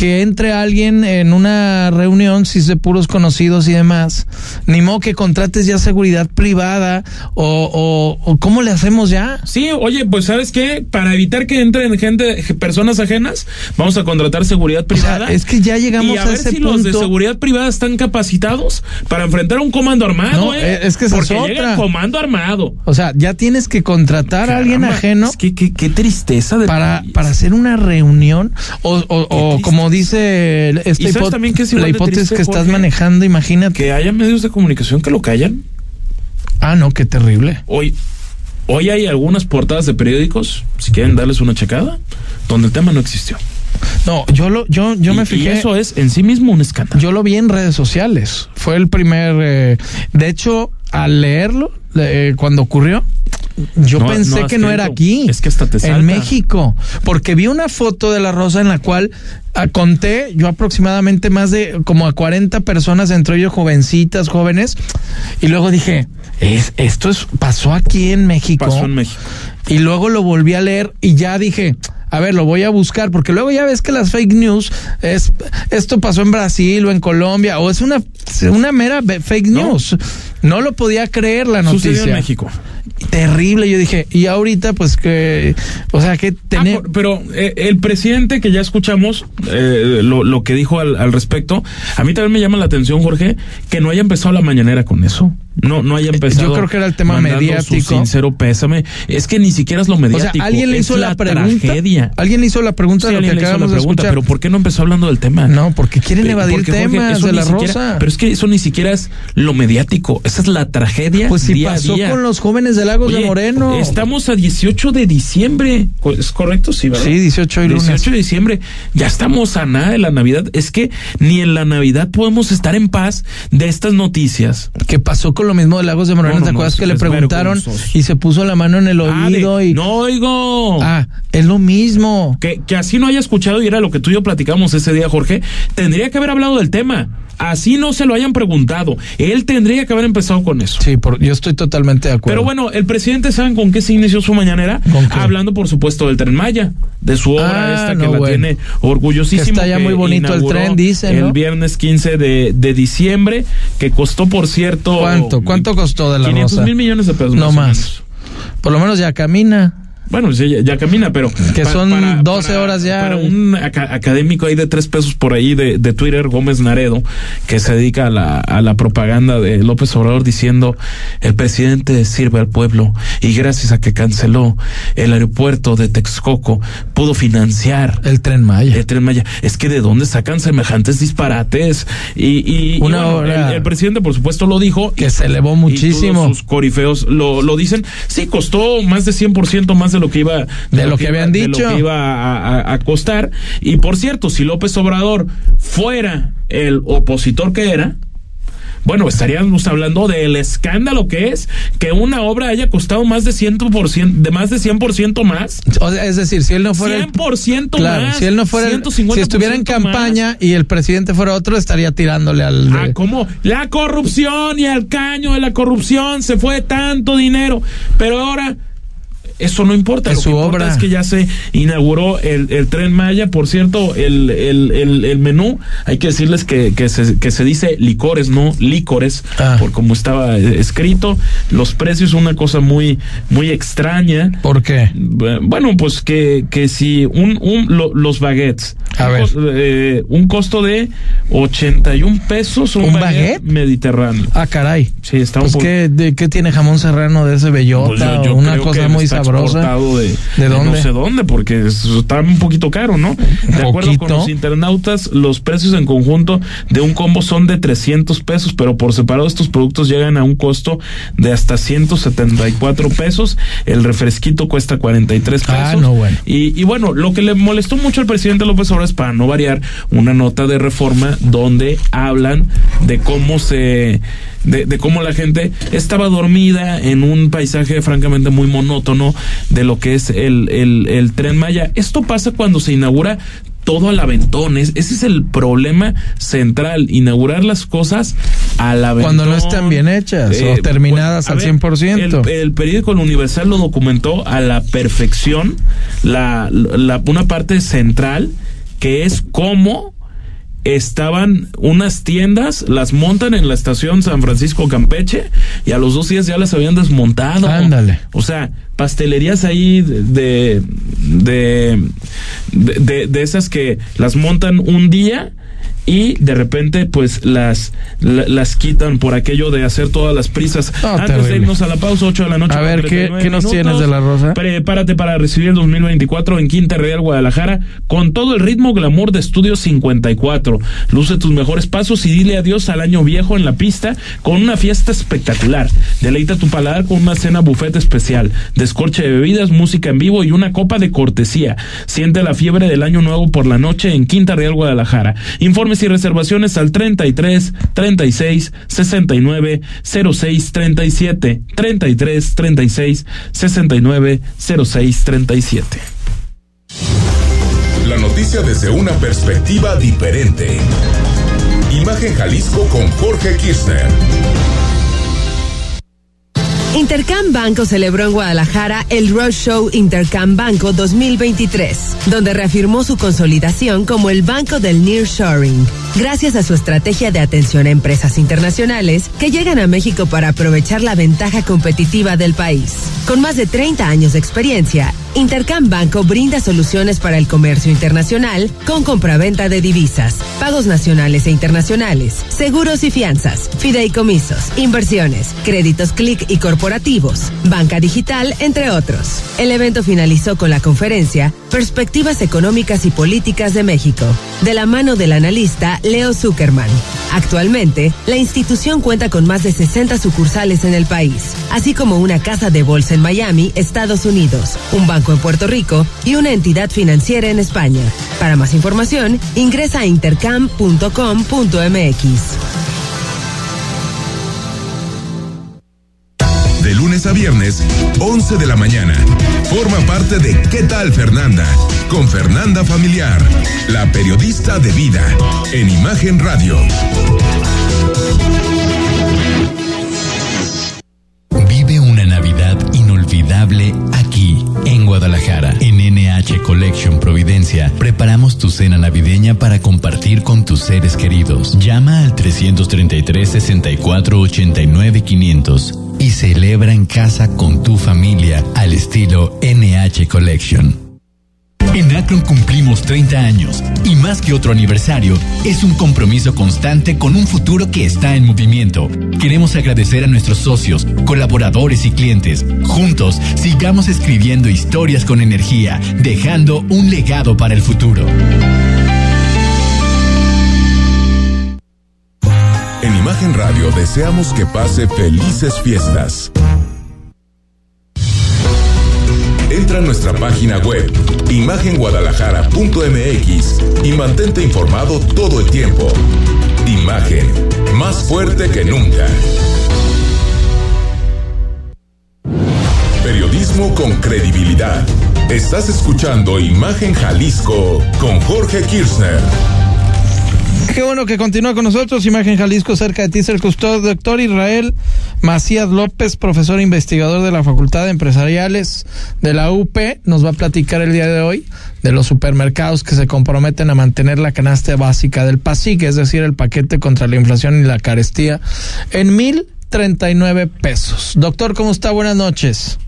que entre alguien en una reunión, si es de puros conocidos y demás, ni modo que contrates ya seguridad privada o, o, cómo le hacemos ya. Sí, oye, pues sabes qué, para evitar que entren gente, personas ajenas, vamos a contratar seguridad privada. es que ya llegamos y a, ver si los de seguridad privada están capacitados para enfrentar a un comando armado. ¿eh? es que esa Porque es otra. llega el comando armado. O sea, ya tienes que contratar a alguien ajeno. Es que qué, tristeza de para, para hacer una reunión o, o, o como dice esta ¿Y sabes también que es igual la hipótesis que estás Jorge? manejando, imagínate. Que haya medios de comunicación que lo callan. Ah, no, qué terrible. Hoy, hoy hay algunas portadas de periódicos, si quieren darles una checada, donde el tema no existió. No, yo lo, yo, yo Y- me y fijé. eso es en sí mismo un escándalo. Yo lo vi en redes sociales. Fue el primer. eh, de hecho, al leerlo, eh, cuando ocurrió, yo No- pensé no que no era aquí. Es que hasta te salta. En México. Porque vi una foto de la rosa en la cual ah, conté yo aproximadamente más de como a 40 personas, entre ellos jovencitas, jóvenes. Y luego dije, es, esto es, pasó aquí en México. Pasó en México. Y luego lo volví a leer y ya dije, a ver, lo voy a buscar, porque luego ya ves que las fake news es esto pasó en Brasil o en Colombia, o es una, una mera fake news. No lo podía creer la noticia. Sucedió en México. Terrible, yo dije, y ahorita pues que, o sea, que Ah, tener... pero eh, el presidente que ya escuchamos, eh, lo, lo que dijo al, al respecto, a mí también me llama la atención, Jorge, que no haya empezado la mañanera con eso. No, no haya empezado. Eh, Yo creo que era el tema mediático. Su sincero pésame. Es que ni siquiera es lo o sea, mediático. alguien le hizo la, pregunta. tragedia. Alguien le hizo la pregunta Sí, de lo que la acabamos de pregunta, escuchar. pero ¿por qué no empezó hablando del tema? No, porque quieren Pe- evadir porque, temas de la siquiera- rosa. Pero es que eso ni siquiera es lo mediático. Esa es la tragedia. Pues si día a pasó día. con los jóvenes de Lagos de Moreno. Estamos a 18 de diciembre. ¿Es correcto? Sí, ¿verdad? Sí, 18 y lunes. 18 de diciembre. Ya estamos a nada de la Navidad. Es que ni en la Navidad podemos estar en paz de estas noticias. que pasó con lo mismo de Lagos de Moreno, No, no, ¿te acuerdas que le preguntaron y se puso la mano en el Ah, de- oído y No oigo. ah, es lo mismo. Que, que así no haya escuchado y era lo que tú y yo platicamos ese día, Jorge, tendría que haber hablado del tema. Así no se lo hayan preguntado. Él tendría que haber empezado con eso. Sí, por- yo estoy totalmente de acuerdo. Pero bueno, el presidente, ¿saben con qué se inició su mañanera? ¿Con qué? Hablando, por supuesto, del Tren Maya, de su obra Ah, esta que no, la bueno. tiene orgullosísimo. Que está ya muy bonito el tren, dicen, El viernes 15 de, de diciembre, que costó, por cierto... ¿Cuánto? ¿Cuánto costó de la 500 rosa? mil millones de pesos. No más. Por lo menos ya camina. Bueno, sí, ya, ya camina, pero... Que pa- son 12 horas ya. Para un aca- académico ahí de tres pesos por ahí de, de Twitter, Gómez Naredo, que se dedica a la, a la propaganda de López Obrador diciendo, el presidente sirve al pueblo y gracias a que canceló el aeropuerto de Texcoco, pudo financiar El tren Maya. el tren Maya. Es que de dónde sacan semejantes disparates. Y, y- y Una bueno, obra el, el presidente, por supuesto, lo dijo. Que y- se elevó y muchísimo. todos sus corifeos lo, lo dicen. Sí, costó más de 100% más de lo que iba. De lo que habían iba- de dicho. lo que iba a, a- a costar. Y por cierto, si López Obrador fuera el opositor que era. Bueno, estaríamos hablando del escándalo que es que una obra haya costado más de 100%, de más de 100% más. O sea, es decir, si él no fuera el- 100% Claro, más. si él no fuera el- 150% si estuviera en campaña y el presidente fuera otro estaría tirándole al Ah, de- ¿cómo? La corrupción y al caño de la corrupción se fue tanto dinero. Pero ahora, eso no importa. Es Lo su que obra. es que ya se inauguró el, el tren Maya. Por cierto, el, el, el, el menú, hay que decirles que, que, se, que se dice licores, no licores, Ah. por como estaba eh, escrito. Los precios, una cosa muy, muy extraña. ¿Por qué? Bueno, pues que, que si un, un lo- los baguettes, A un, ver. cos- eh, un costo de 81 pesos un, ¿Un baguette, mediterráneo. Ah, caray. Sí, está Pues un poco. ¿qué, de, ¿qué tiene jamón serrano de ese bellota Pues yo- yo o una cosa muy está sabrosa? De, ¿De dónde? No sé dónde, porque es- está un poquito caro, ¿no? De acuerdo con los internautas, los precios en conjunto de un combo son de 300 pesos, pero por separado estos productos llegan a un costo de hasta 174 pesos. El refresquito cuesta 43 pesos. Ah, no, bueno. Y, y bueno, lo que le molestó mucho al presidente López Obrador es, para no variar, una nota de reforma donde hablan de cómo se. De, de cómo la gente estaba dormida en un paisaje francamente muy monótono de lo que es el, el, el tren Maya. Esto pasa cuando se inaugura todo al aventón. ese es el problema central, inaugurar las cosas al aventón. Cuando no están bien hechas o eh, terminadas al 100%. El, el periódico Universal lo documentó a la perfección, la, la, una parte central que es cómo estaban unas tiendas, las montan en la estación San Francisco Campeche y a los dos días ya las habían desmontado. Ándale. O sea, pastelerías ahí de de, de, de, esas que las montan un día y de repente pues las las quitan por aquello de hacer todas las prisas. Antes de irnos a la pausa, 8 de la noche. A ver, ¿qué, ¿qué nos tienes de la Rosa? Prepárate para recibir el 2024 en Quinta Real Guadalajara con todo el ritmo glamour de Estudio 54. Luce tus mejores pasos y dile adiós al año viejo en la pista con una fiesta espectacular. Deleita tu paladar con una cena buffet especial, descorche de bebidas, música en vivo y una copa de cortesía. Siente la fiebre del año nuevo por la noche en Quinta Real Guadalajara. Informe y reservaciones al 33 36 69 06 37 33 36 69 06 37. La noticia desde una perspectiva diferente. Imagen Jalisco con Jorge Kirchner. Intercam Banco celebró en Guadalajara el Roadshow Intercam Banco 2023, donde reafirmó su consolidación como el banco del nearshoring, gracias a su estrategia de atención a empresas internacionales que llegan a México para aprovechar la ventaja competitiva del país. Con más de 30 años de experiencia, Intercam Banco brinda soluciones para el comercio internacional con compraventa de divisas, pagos nacionales e internacionales, seguros y fianzas, fideicomisos, inversiones, créditos clic y corporativos, banca digital, entre otros. El evento finalizó con la conferencia Perspectivas Económicas y Políticas de México, de la mano del analista Leo Zuckerman. Actualmente, la institución cuenta con más de 60 sucursales en el país, así como una casa de bolsa en Miami, Estados Unidos, un banco en Puerto Rico y una entidad financiera en España. Para más información, ingresa a intercam.com.mx. De lunes a viernes, 11 de la mañana. Forma parte de ¿Qué tal Fernanda? Con Fernanda Familiar, la periodista de vida, en Imagen Radio. Vive una Navidad inolvidable Guadalajara. En NH Collection Providencia, preparamos tu cena navideña para compartir con tus seres queridos. Llama al 333 64 89 500 y celebra en casa con tu familia al estilo NH Collection. En Akron cumplimos 30 años y más que otro aniversario, es un compromiso constante con un futuro que está en movimiento. Queremos agradecer a nuestros socios, colaboradores y clientes. Juntos, sigamos escribiendo historias con energía, dejando un legado para el futuro. En Imagen Radio deseamos que pase felices fiestas. Entra a nuestra página web imagenguadalajara.mx y mantente informado todo el tiempo. Imagen, más fuerte que nunca. Periodismo con credibilidad. Estás escuchando Imagen Jalisco con Jorge Kirchner. Qué bueno que continúa con nosotros. Imagen Jalisco, cerca de ti, cerca usted, doctor Israel Macías López, profesor investigador de la Facultad de Empresariales de la UP, nos va a platicar el día de hoy de los supermercados que se comprometen a mantener la canasta básica del PASIC, es decir, el paquete contra la inflación y la carestía, en mil treinta y nueve pesos. Doctor, ¿cómo está? Buenas noches.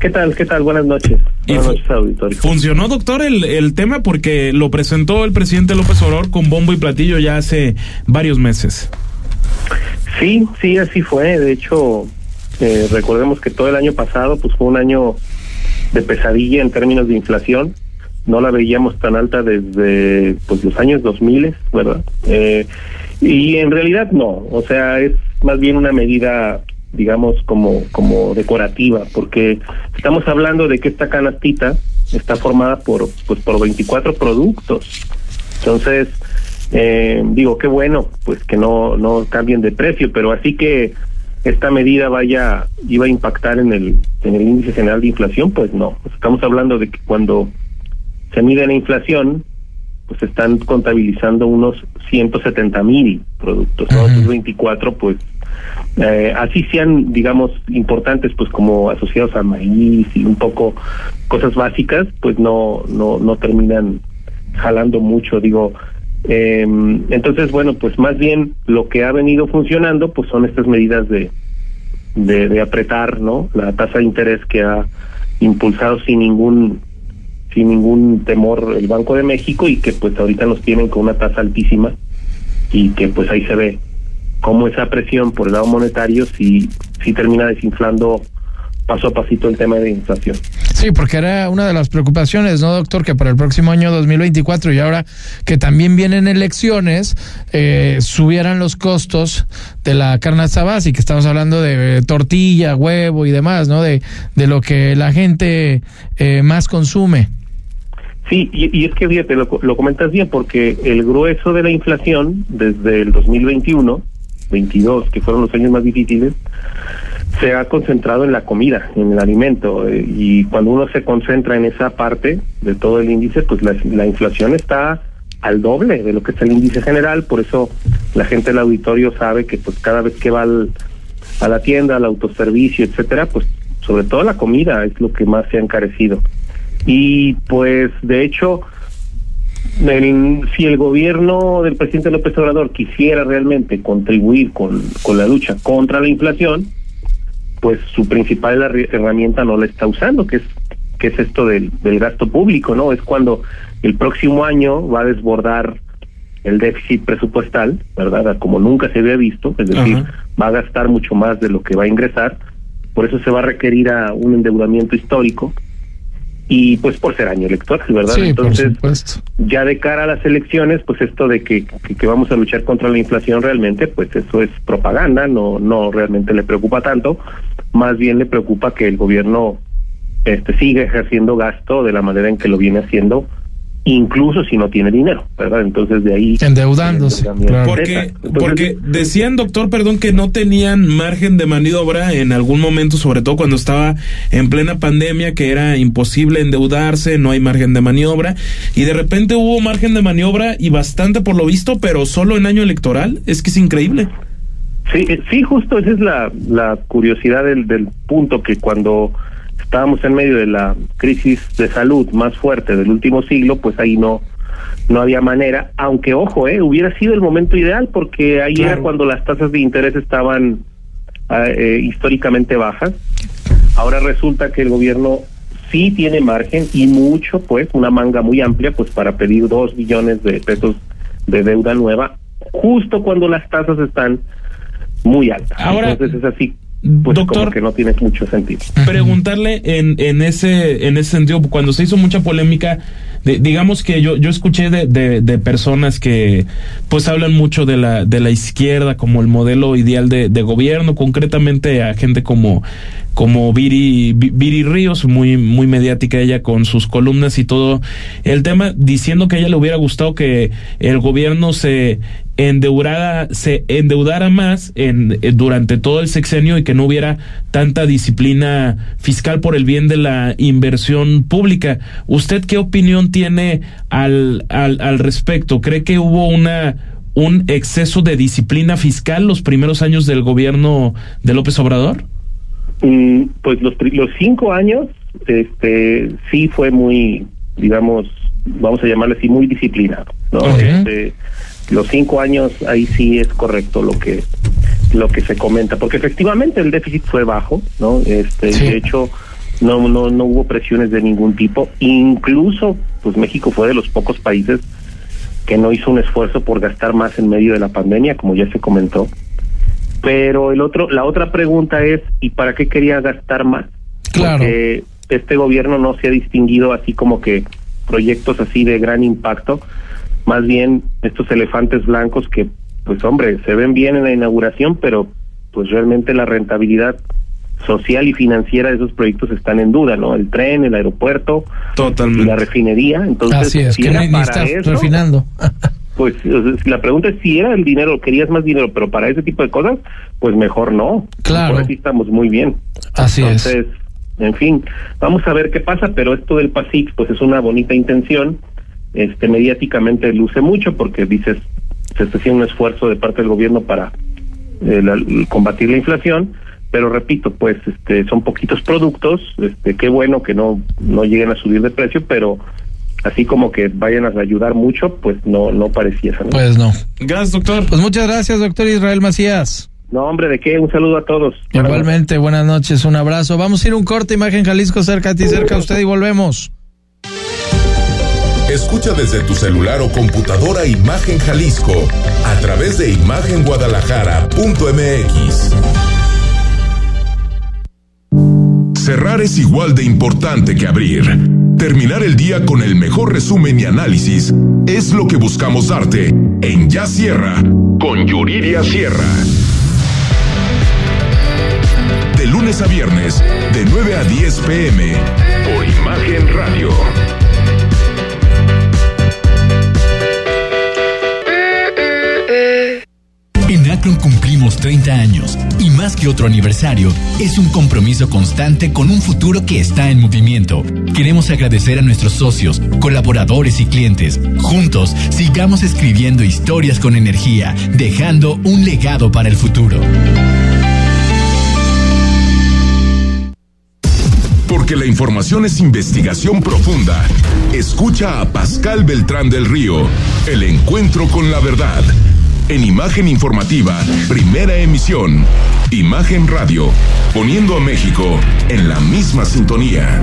¿Qué tal? ¿Qué tal? Buenas noches. Buenas noches, auditorio. Funcionó, doctor, el, el tema porque lo presentó el presidente López Obrador con bombo y platillo ya hace varios meses. Sí, sí, así fue. De hecho, eh, recordemos que todo el año pasado pues fue un año de pesadilla en términos de inflación. No la veíamos tan alta desde pues los años 2000, ¿verdad? Eh, y en realidad no, o sea, es más bien una medida digamos como como decorativa porque estamos hablando de que esta canastita está formada por pues por 24 productos. Entonces eh, digo qué bueno pues que no no cambien de precio pero así que esta medida vaya iba a impactar en el en el índice general de inflación pues no. Estamos hablando de que cuando se mide la inflación pues están contabilizando unos 170 mil productos, ¿no? Esos 24, pues, eh, así sean, digamos, importantes, pues como asociados al maíz y un poco cosas básicas, pues no, no, no terminan jalando mucho, digo. Eh, entonces, bueno, pues más bien lo que ha venido funcionando, pues son estas medidas de, de, de apretar, ¿no? La tasa de interés que ha impulsado sin ningún sin ningún temor el Banco de México y que pues ahorita nos tienen con una tasa altísima y que pues ahí se ve cómo esa presión por el lado monetario sí, sí termina desinflando paso a pasito el tema de inflación. Sí, porque era una de las preocupaciones, ¿no, doctor? Que para el próximo año 2024 y ahora que también vienen elecciones, eh, subieran los costos de la canasta básica. Estamos hablando de tortilla, huevo y demás, ¿no? De, de lo que la gente eh, más consume. Sí, y, y, es que fíjate, lo, lo comentas bien, porque el grueso de la inflación desde el 2021, 22, que fueron los años más difíciles, se ha concentrado en la comida, en el alimento, eh, y cuando uno se concentra en esa parte de todo el índice, pues la, la, inflación está al doble de lo que es el índice general, por eso la gente del auditorio sabe que pues cada vez que va al, a la tienda, al autoservicio, etcétera, pues sobre todo la comida es lo que más se ha encarecido. Y pues de hecho, el, si el gobierno del presidente López Obrador quisiera realmente contribuir con, con la lucha contra la inflación, pues su principal herramienta no la está usando, que es que es esto del, del gasto público, ¿no? Es cuando el próximo año va a desbordar el déficit presupuestal, ¿verdad? Como nunca se había visto, es decir, Ajá. va a gastar mucho más de lo que va a ingresar, por eso se va a requerir a un endeudamiento histórico y pues por ser año electoral, ¿verdad? Sí, Entonces, ya de cara a las elecciones, pues esto de que, que, que, vamos a luchar contra la inflación realmente, pues eso es propaganda, no, no realmente le preocupa tanto, más bien le preocupa que el gobierno este siga ejerciendo gasto de la manera en que lo viene haciendo incluso si no tiene dinero, ¿verdad? Entonces de ahí... Endeudándose. Claro. Porque, porque decían, doctor, perdón, que no tenían margen de maniobra en algún momento, sobre todo cuando estaba en plena pandemia, que era imposible endeudarse, no hay margen de maniobra, y de repente hubo margen de maniobra y bastante por lo visto, pero solo en año electoral, es que es increíble. Sí, sí, justo esa es la, la curiosidad del, del punto que cuando estábamos en medio de la crisis de salud más fuerte del último siglo, pues ahí no no había manera, aunque ojo, eh, hubiera sido el momento ideal porque ahí claro. era cuando las tasas de interés estaban eh, históricamente bajas. Ahora resulta que el gobierno sí tiene margen y mucho, pues, una manga muy amplia, pues, para pedir dos billones de pesos de deuda nueva, justo cuando las tasas están muy altas. Ahora, Entonces es así pues Doctor, como que no tiene mucho sentido. Preguntarle en, en ese en ese sentido, cuando se hizo mucha polémica, de, digamos que yo yo escuché de, de, de, personas que pues hablan mucho de la de la izquierda como el modelo ideal de, de gobierno, concretamente a gente como como Viri, Viri Ríos, muy, muy mediática ella con sus columnas y todo el tema, diciendo que a ella le hubiera gustado que el gobierno se endeudara, se endeudara más en, durante todo el sexenio y que no hubiera tanta disciplina fiscal por el bien de la inversión pública. ¿Usted qué opinión tiene al, al, al respecto? ¿Cree que hubo una un exceso de disciplina fiscal los primeros años del gobierno de López Obrador? Mm, pues los, los cinco años, este, sí fue muy, digamos, vamos a llamarle así, muy disciplinado, ¿no? Okay. Este, los cinco años ahí sí es correcto lo que lo que se comenta, porque efectivamente el déficit fue bajo, ¿no? Este, sí. de hecho, no, no, no hubo presiones de ningún tipo, incluso, pues México fue de los pocos países que no hizo un esfuerzo por gastar más en medio de la pandemia, como ya se comentó. Pero el otro, la otra pregunta es, ¿y para qué quería gastar más? Claro. Porque este gobierno no se ha distinguido así como que proyectos así de gran impacto, más bien estos elefantes blancos que, pues hombre, se ven bien en la inauguración, pero pues realmente la rentabilidad social y financiera de esos proyectos están en duda, ¿no? El tren, el aeropuerto, Totalmente. y la refinería. Entonces, Así es, si que era ni, ni para estás eso, refinando. pues la pregunta es si era el dinero, querías más dinero, pero para ese tipo de cosas, pues mejor no. Claro. Así estamos muy bien. Así Entonces, es. en fin, vamos a ver qué pasa, pero esto del PASIC, pues es una bonita intención este mediáticamente luce mucho porque dices se está haciendo un esfuerzo de parte del gobierno para eh, la- combatir la inflación, pero repito, pues este son poquitos productos, este qué bueno que no no lleguen a subir de precio, pero así como que vayan a ayudar mucho, pues no no pareciera, ¿no? Pues no. Gracias, doctor. Pues muchas gracias, doctor Israel Macías. No, hombre, ¿de qué? Un saludo a todos. Igualmente, buenas noches, un abrazo. Vamos a ir a un corte, Imagen Jalisco, cerca a ti, cerca a usted y volvemos. Escucha desde tu celular o computadora Imagen Jalisco a través de imagenguadalajara.mx. Cerrar es igual de importante que abrir. Terminar el día con el mejor resumen y análisis es lo que buscamos darte en Ya Sierra con Yuridia Sierra. De lunes a viernes, de 9 a 10 pm, por Imagen Radio. Cumplimos 30 años y más que otro aniversario, es un compromiso constante con un futuro que está en movimiento. Queremos agradecer a nuestros socios, colaboradores y clientes. Juntos, sigamos escribiendo historias con energía, dejando un legado para el futuro. Porque la información es investigación profunda. Escucha a Pascal Beltrán del Río, el encuentro con la verdad. En Imagen Informativa, primera emisión. Imagen Radio, poniendo a México en la misma sintonía.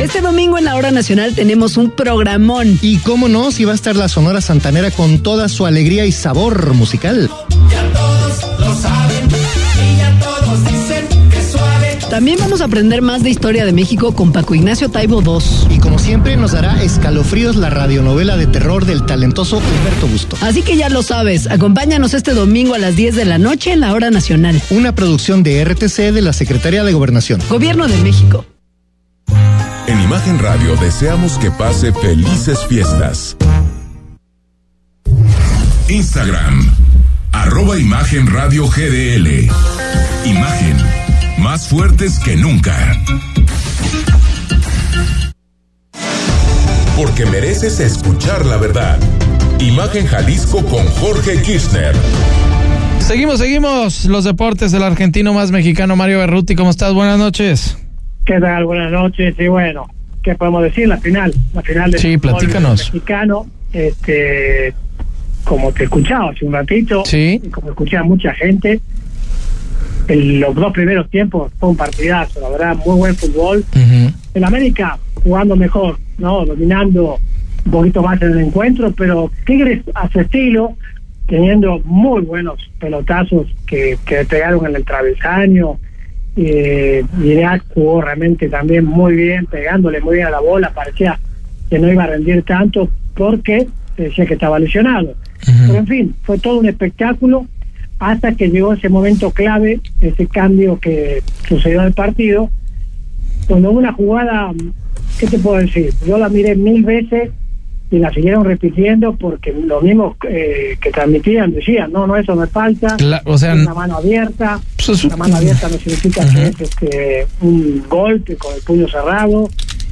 Este domingo en la hora nacional tenemos un programón. Y cómo no, si va a estar la Sonora Santanera con toda su alegría y sabor musical. También vamos a aprender más de historia de México con Paco Ignacio Taibo II. Y como siempre nos dará escalofríos la radionovela de terror del talentoso Humberto Busto. Así que ya lo sabes, acompáñanos este domingo a las 10 de la noche en la hora nacional. Una producción de RTC de la Secretaría de Gobernación. Gobierno de México. En Imagen Radio deseamos que pase felices fiestas. Instagram, arroba Imagen Radio GDL. Imagen, más fuertes que nunca. Porque mereces escuchar la verdad. Imagen Jalisco con Jorge Kirchner. Seguimos, seguimos. Los deportes del argentino más mexicano, Mario Berruti. ¿Cómo estás? Buenas noches. ¿Qué tal? Buenas noches. Y bueno, ¿qué podemos decir? La final, la final del Sí, platícanos. mexicano. Este, como te escuchaba hace un ratito, Sí. y como escuché a mucha gente, en los dos primeros tiempos fue un partidazo, la verdad, muy buen fútbol. El América jugando mejor, ¿no? Dominando un poquito más en el encuentro, pero Tigres a su estilo, teniendo muy buenos pelotazos que, que pegaron en el travesaño. Eh, Irak jugó realmente también muy bien, pegándole muy bien a la bola, parecía que no iba a rendir tanto porque decía que estaba lesionado. Pero en fin, fue todo un espectáculo hasta que llegó ese momento clave, ese cambio que sucedió en el partido, cuando una jugada, ¿qué te puedo decir? Yo la miré mil veces y la siguieron repitiendo porque los mismos eh, que transmitían decían, no, no, eso no es falta, Cla- o sea, una mano abierta, Pues es- una mano abierta no significa que es este, un golpe con el puño cerrado,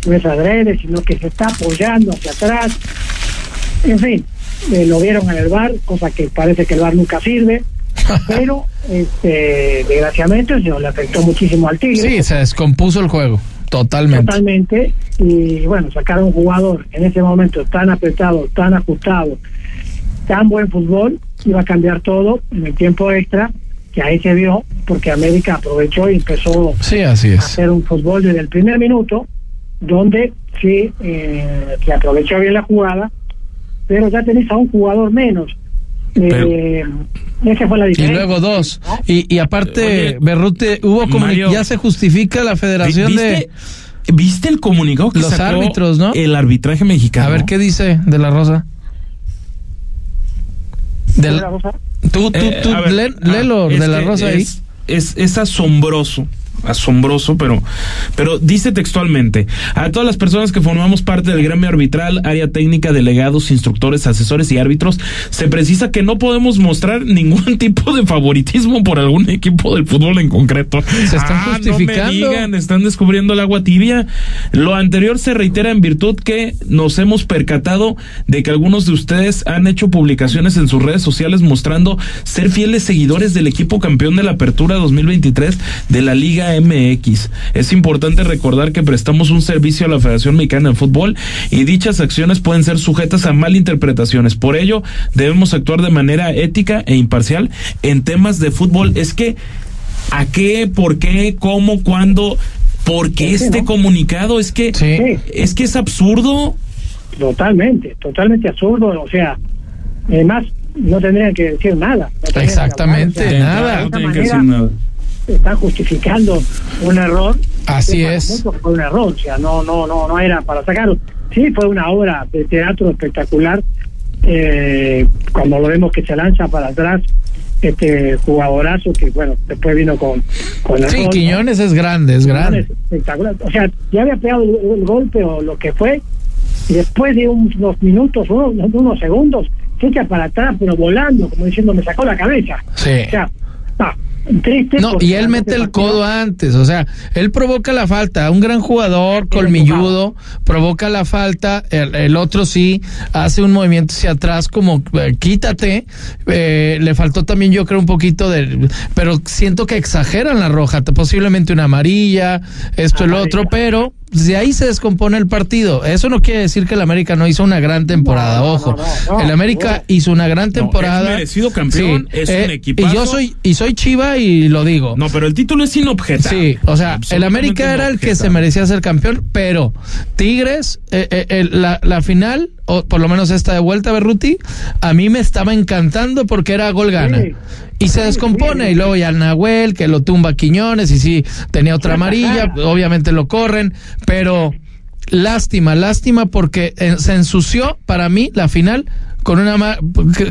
no es adrede, sino que se está apoyando hacia atrás. En fin, eh, lo vieron en el bar, cosa que parece que el bar nunca sirve, pero este, desgraciadamente eso le afectó muchísimo al Tigre. Sí, se descompuso el juego. Totalmente. Totalmente. Y bueno, sacar a un jugador en ese momento tan apretado, tan ajustado, tan buen fútbol, iba a cambiar todo en el tiempo extra, que ahí se vio, porque América aprovechó y empezó Sí, así a es. hacer un fútbol desde el primer minuto, donde sí eh, se aprovechó bien la jugada, pero ya tenés a un jugador menos. Eh, esa fue la Y luego dos. Y, y aparte, Oye, Berrute, hubo como Mario, ya se justifica la federación ¿Viste, de ¿Viste el comunicado que los sacó árbitros, no? El arbitraje mexicano. A ver qué dice de la Rosa. ¿De la Rosa? tú, tú, Eh, tú, a ver, lé- ah, léelo es de la que Rosa ahí. es, es, es asombroso asombroso, pero, pero dice textualmente, a todas las personas que formamos parte del gremio arbitral, área técnica, delegados, instructores, asesores y árbitros, se precisa que no podemos mostrar ningún tipo de favoritismo por algún equipo del fútbol en concreto. Se están Ah, justificando. No me digan, están descubriendo el agua tibia. Lo anterior se reitera en virtud que nos hemos percatado de que algunos de ustedes han hecho publicaciones en sus redes sociales mostrando ser fieles seguidores del equipo campeón de la Apertura 2023 de la Liga MX. Es importante recordar que prestamos un servicio a la Federación Mexicana de Fútbol y dichas acciones pueden ser sujetas a malinterpretaciones. Por ello, debemos actuar de manera ética e imparcial en temas de fútbol. Es que ¿A qué? ¿Por qué? ¿Cómo? ¿Cuándo? ¿Por qué este comunicado? Es que es que es absurdo. Totalmente, totalmente absurdo. O sea, además, no tendrían que decir nada. no tendrían que Exactamente, hablar, o sea, nada. de No tienen que decir nada. Están justificando un error. Así es. Fue un error, o sea, no, no, no, no era para sacarlo. Sí, fue una obra de teatro espectacular. Eh, cuando lo vemos que se lanza para atrás, este jugadorazo que, bueno, después vino con, con el Sí, gol, ¿no? Quiñones es grande, es grande. espectacular. O sea, ya había pegado el, el golpe o lo que fue, y después de unos minutos, unos, unos segundos, se echa para atrás, pero volando, como diciendo, me sacó la cabeza. Sí. O sea, está triste. No, y él mete el codo antes, o sea, él provoca la falta, un gran jugador, colmilludo, provoca la falta, el, el otro sí hace un movimiento hacia atrás como eh, quítate, eh, le faltó también yo creo un poquito de, pero siento que exageran la roja, posiblemente una amarilla, esto el otro, pero de ahí se descompone el partido. Eso no quiere decir que el América no hizo una gran temporada, ojo. no, el América hizo una gran No, temporada. es merecido campeón, es un eh, equipazo. Y yo soy y soy Chiva y lo digo. No, pero el título es inobjetable. Sí, o sea, el América era el que se merecía ser campeón, pero Tigres, eh, eh, el- la, la final, o por lo menos esta de vuelta, Berruti, a mí me estaba encantando porque era gol gana. Y se descompone, y luego ya el Nahuel, que lo tumba Quiñones, y sí, tenía otra amarilla, obviamente lo corren, pero lástima, lástima porque eh, se ensució para mí la final con una ma-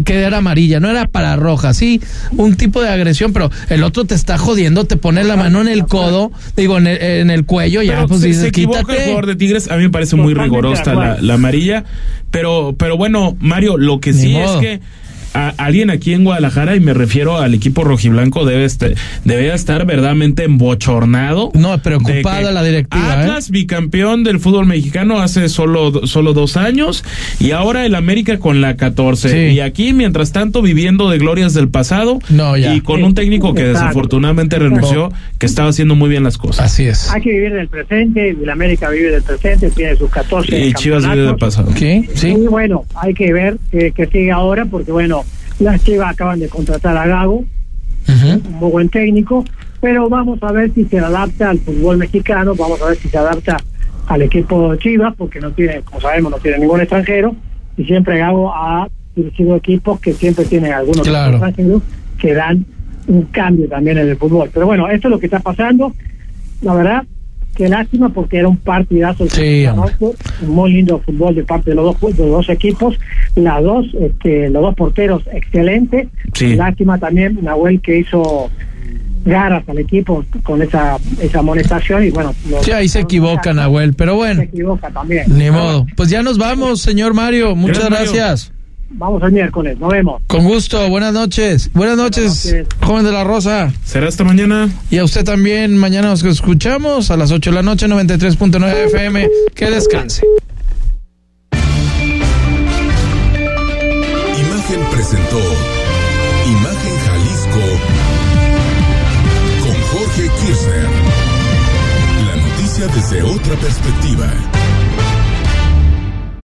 que, era amarilla, no era para roja, sí, un tipo de agresión, pero el otro te está jodiendo, te pone la mano en el codo, digo, en el, en el cuello, ya Pero pues se, dices, se equivoca el quítate. jugador de Tigres. A mí me parece muy rigorosa la, la amarilla. Pero, pero bueno, Mario, lo que Ni sí modo. es que a- alguien aquí en Guadalajara, y me refiero al equipo rojiblanco, debe, este, debe estar verdaderamente embochornado. No, preocupada que la directiva, ¿eh? Atlas, bicampeón del fútbol mexicano hace solo, solo dos años, y ahora el América con la 14. Sí. Y aquí, mientras tanto, viviendo de glorias del pasado, No, ya. y con un técnico que Exacto. desafortunadamente renunció, que estaba haciendo muy bien las cosas. Así es. Hay que vivir del presente, y el América vive del presente, tiene sus 14 Y Chivas vive del pasado. ¿Qué? Sí. Y bueno, hay que ver qué qué sigue ahora, porque bueno, las Chivas acaban de contratar a Gago, un muy buen técnico, pero vamos a ver si se adapta al fútbol mexicano, vamos a ver si se adapta al equipo de Chivas, porque no tiene, como sabemos, no tiene ningún extranjero, y siempre Gago ha dirigido equipos que siempre tienen algunos Claro. extranjeros que dan un cambio también en el fútbol. Pero bueno, esto es lo que está pasando. La verdad, qué lástima porque era un partidazo. Sí, se muy lindo fútbol de parte de los dos, de los dos equipos. Las dos, este, los dos porteros, excelente. Sí. Lástima también Nahuel que hizo garas al equipo con esa, esa amonestación y bueno. lo- Sí, ahí se equivoca Nahuel, pero se bueno, equivoca también. ni modo. Pues ya nos vamos, señor Mario, muchas Gracias, Mario. gracias. Vamos el miércoles, nos vemos. Con gusto, buenas noches. Buenas noches, joven de la Rosa. Será hasta mañana. Y a usted también, mañana nos escuchamos a las 8 de la noche, 93.9 FM. Que descanse. Imagen presentó Imagen Jalisco con Jorge Kirchner. La noticia desde otra perspectiva.